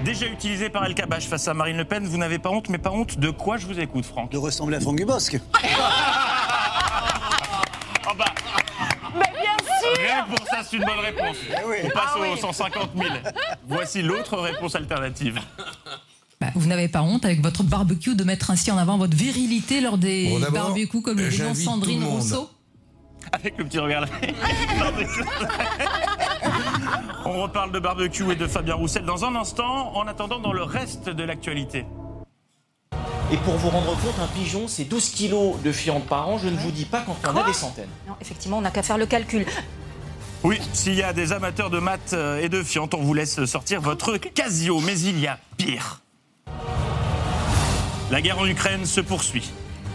Déjà utilisé par El Kabash face à Marine Le Pen, vous n'avez pas honte, mais pas honte de quoi je vous écoute, Franck De ressembler à Franck Dubosc. Ah bah, Mais bien sûr rien que pour ça, c'est une bonne réponse. On passe Ah aux oui. 150 000. Voici l'autre réponse alternative. Bah, Vous n'avez pas honte avec votre barbecue de mettre ainsi en avant votre virilité lors des Bon, barbecues comme le dénonce Sandrine. Rousseau Avec le petit regard là. On reparle de barbecue et de Fabien Roussel dans un instant, en attendant dans le reste de l'actualité. Et pour vous rendre compte, un pigeon, c'est 12 kilos de fientes par an. Je ne vous dis pas quand on a des centaines. Non, effectivement, on n'a qu'à faire le calcul. Oui, s'il y a des amateurs de maths euh, et de fientes, on vous laisse sortir votre Casio, mais il y a pire. La guerre en Ukraine se poursuit.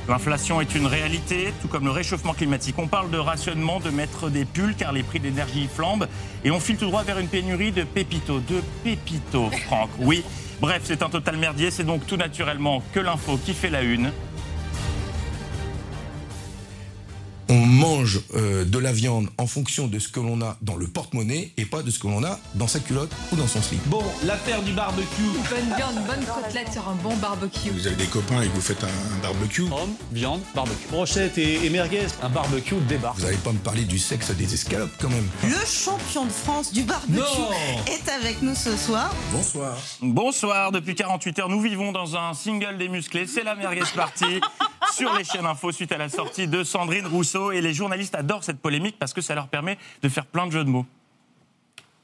L'inflation est une réalité, tout comme le réchauffement climatique. On parle de rationnement, de mettre des pulls car les prix de l'énergie flambent et on file tout droit vers une pénurie de pépitos. De pépitos, Franck, oui. Bref, c'est un total merdier, c'est donc tout naturellement que l'info qui fait la une. On mange euh, de la viande en fonction de ce que l'on a dans le porte-monnaie et pas de ce que l'on a dans sa culotte ou dans son slip. Bon, l'affaire du barbecue. Bonne viande, bonne côtelette sur un bon barbecue. Vous avez des copains et vous faites un, un barbecue. Homme, viande, barbecue. Brochette et, et merguez. Un barbecue débarque. Vous n'allez pas me parler du sexe des escalopes quand même. Le champion de France du barbecue Non est avec nous ce soir. Bonsoir. Bonsoir, depuis 48 heures, nous vivons dans un single des musclés. C'est la merguez party sur les chaînes info suite à la sortie de Sandrine Rousseau. Et les journalistes adorent cette polémique parce que ça leur permet de faire plein de jeux de mots.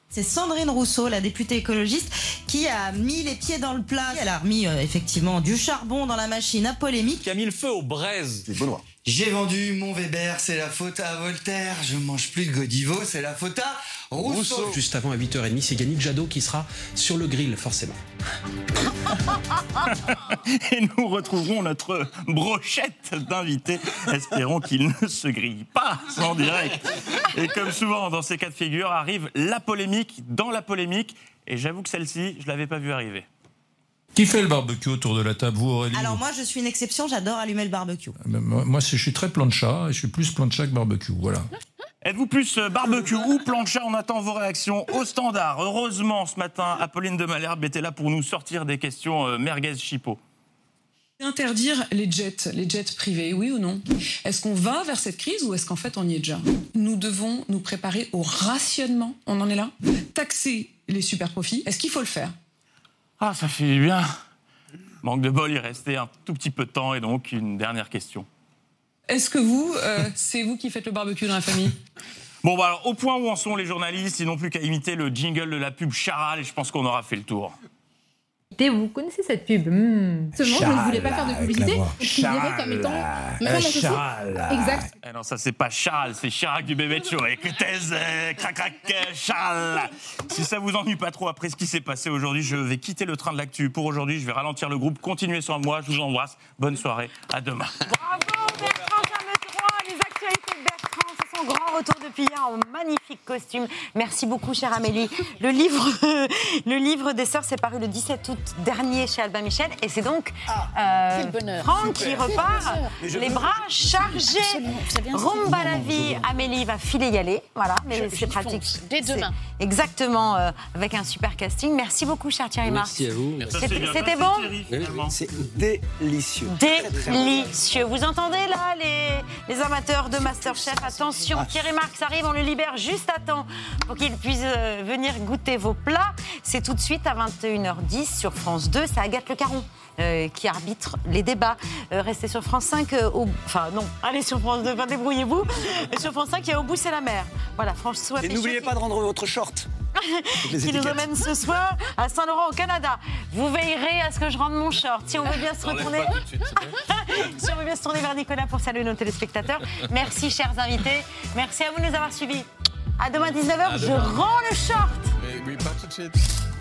C'est Sandrine Rousseau, la députée écologiste, qui a mis les pieds dans le plat. Elle a remis euh, effectivement du charbon dans la machine à polémique. Qui a mis le feu aux braises. C'est Benoît. J'ai vendu mon Weber, c'est la faute à Voltaire. Je mange plus de Godivo, c'est la faute à Rousseau. Juste avant à 8h30, c'est Yannick Jadot qui sera sur le grill, forcément. Et nous retrouverons notre brochette d'invités. Espérons qu'il ne se grille pas en direct. Et comme souvent dans ces cas de figure, arrive la polémique dans la polémique. Et j'avoue que celle-ci, je ne l'avais pas vue arriver. Qui fait le barbecue autour de la table, vous Aurélie Alors moi, je suis une exception, j'adore allumer le barbecue. Ben, Moi, je suis très plancha, et je suis plus plancha que barbecue, voilà. Êtes-vous plus euh, barbecue ou plancha On attend vos réactions au standard. Heureusement, ce matin, Apolline de Malherbe était là pour nous sortir des questions euh, merguez chipot. Interdire les jets, les jets privés, oui ou non? Est-ce qu'on va vers cette crise ou est-ce qu'en fait on y est déjà? Nous devons nous préparer au rationnement, on en est là? Taxer les super profits, est-ce qu'il faut le faire? Ah, ça fait du bien. Manque de bol, il restait un tout petit peu de temps et donc une dernière question. Est-ce que vous, euh, c'est vous qui faites le barbecue dans la famille? Bon, bah alors, au point où en sont les journalistes, ils n'ont plus qu'à imiter le jingle de la pub Charal et je pense qu'on aura fait le tour. Vous connaissez cette pub? Hmm. Seulement, je ne voulais pas faire de publicité, considéré comme étant associée. Exact. Eh non, ça c'est pas Charles, c'est Chirac du bébé de show. Écoutez, euh, crac crac, euh, Charles. Si ça vous ennuie pas trop après ce qui s'est passé aujourd'hui, je vais quitter le train de l'actu. Pour aujourd'hui, je vais ralentir le groupe. Continuez sans moi, je vous embrasse. Bonne soirée, à demain. Bravo Bertrand Sametroy, les actualités de Bertrand, son grand retour depuis hier en magnifique costume. Merci beaucoup, chère Amélie. Le livre, le livre des sœurs s'est paru le 17 août dernier chez Albin Michel et c'est donc euh, quel bonheur. Franck qui repart, les bras chargés. Rumba la vie, Amélie va filer y aller. Voilà, mais c'est pratique. fonce, dès demain. Exactement, euh, avec un super casting. Merci beaucoup, cher Thierry Marx. Merci à vous. C'était c'était bon C'est délicieux. Délicieux. Vous entendez là les, les amateurs de Masterchef? Attention, Ah. Thierry Marx arrive, on le libère juste à temps pour qu'il puisse euh, venir goûter vos plats. C'est tout de suite à 21h10 sur France 2. C'est Agathe Le Caron. euh, qui arbitre les débats. Euh, restez sur France 5, euh, au... enfin non, allez sur France 2, enfin, débrouillez-vous. Et sur France 5, il y a Au bout, c'est la mer. Voilà, François Et n'oubliez pas de rendre votre short. Qui nous emmène ce soir à Saint-Laurent au Canada. Vous veillerez à ce que je rende mon short. Si on veut bien se retourner, suite, si on veut bien se tourner vers Nicolas pour saluer nos téléspectateurs. Merci chers invités. Merci à vous de nous avoir suivis. À demain 19h, À je rends le short. Mais oui, pas tout de suite.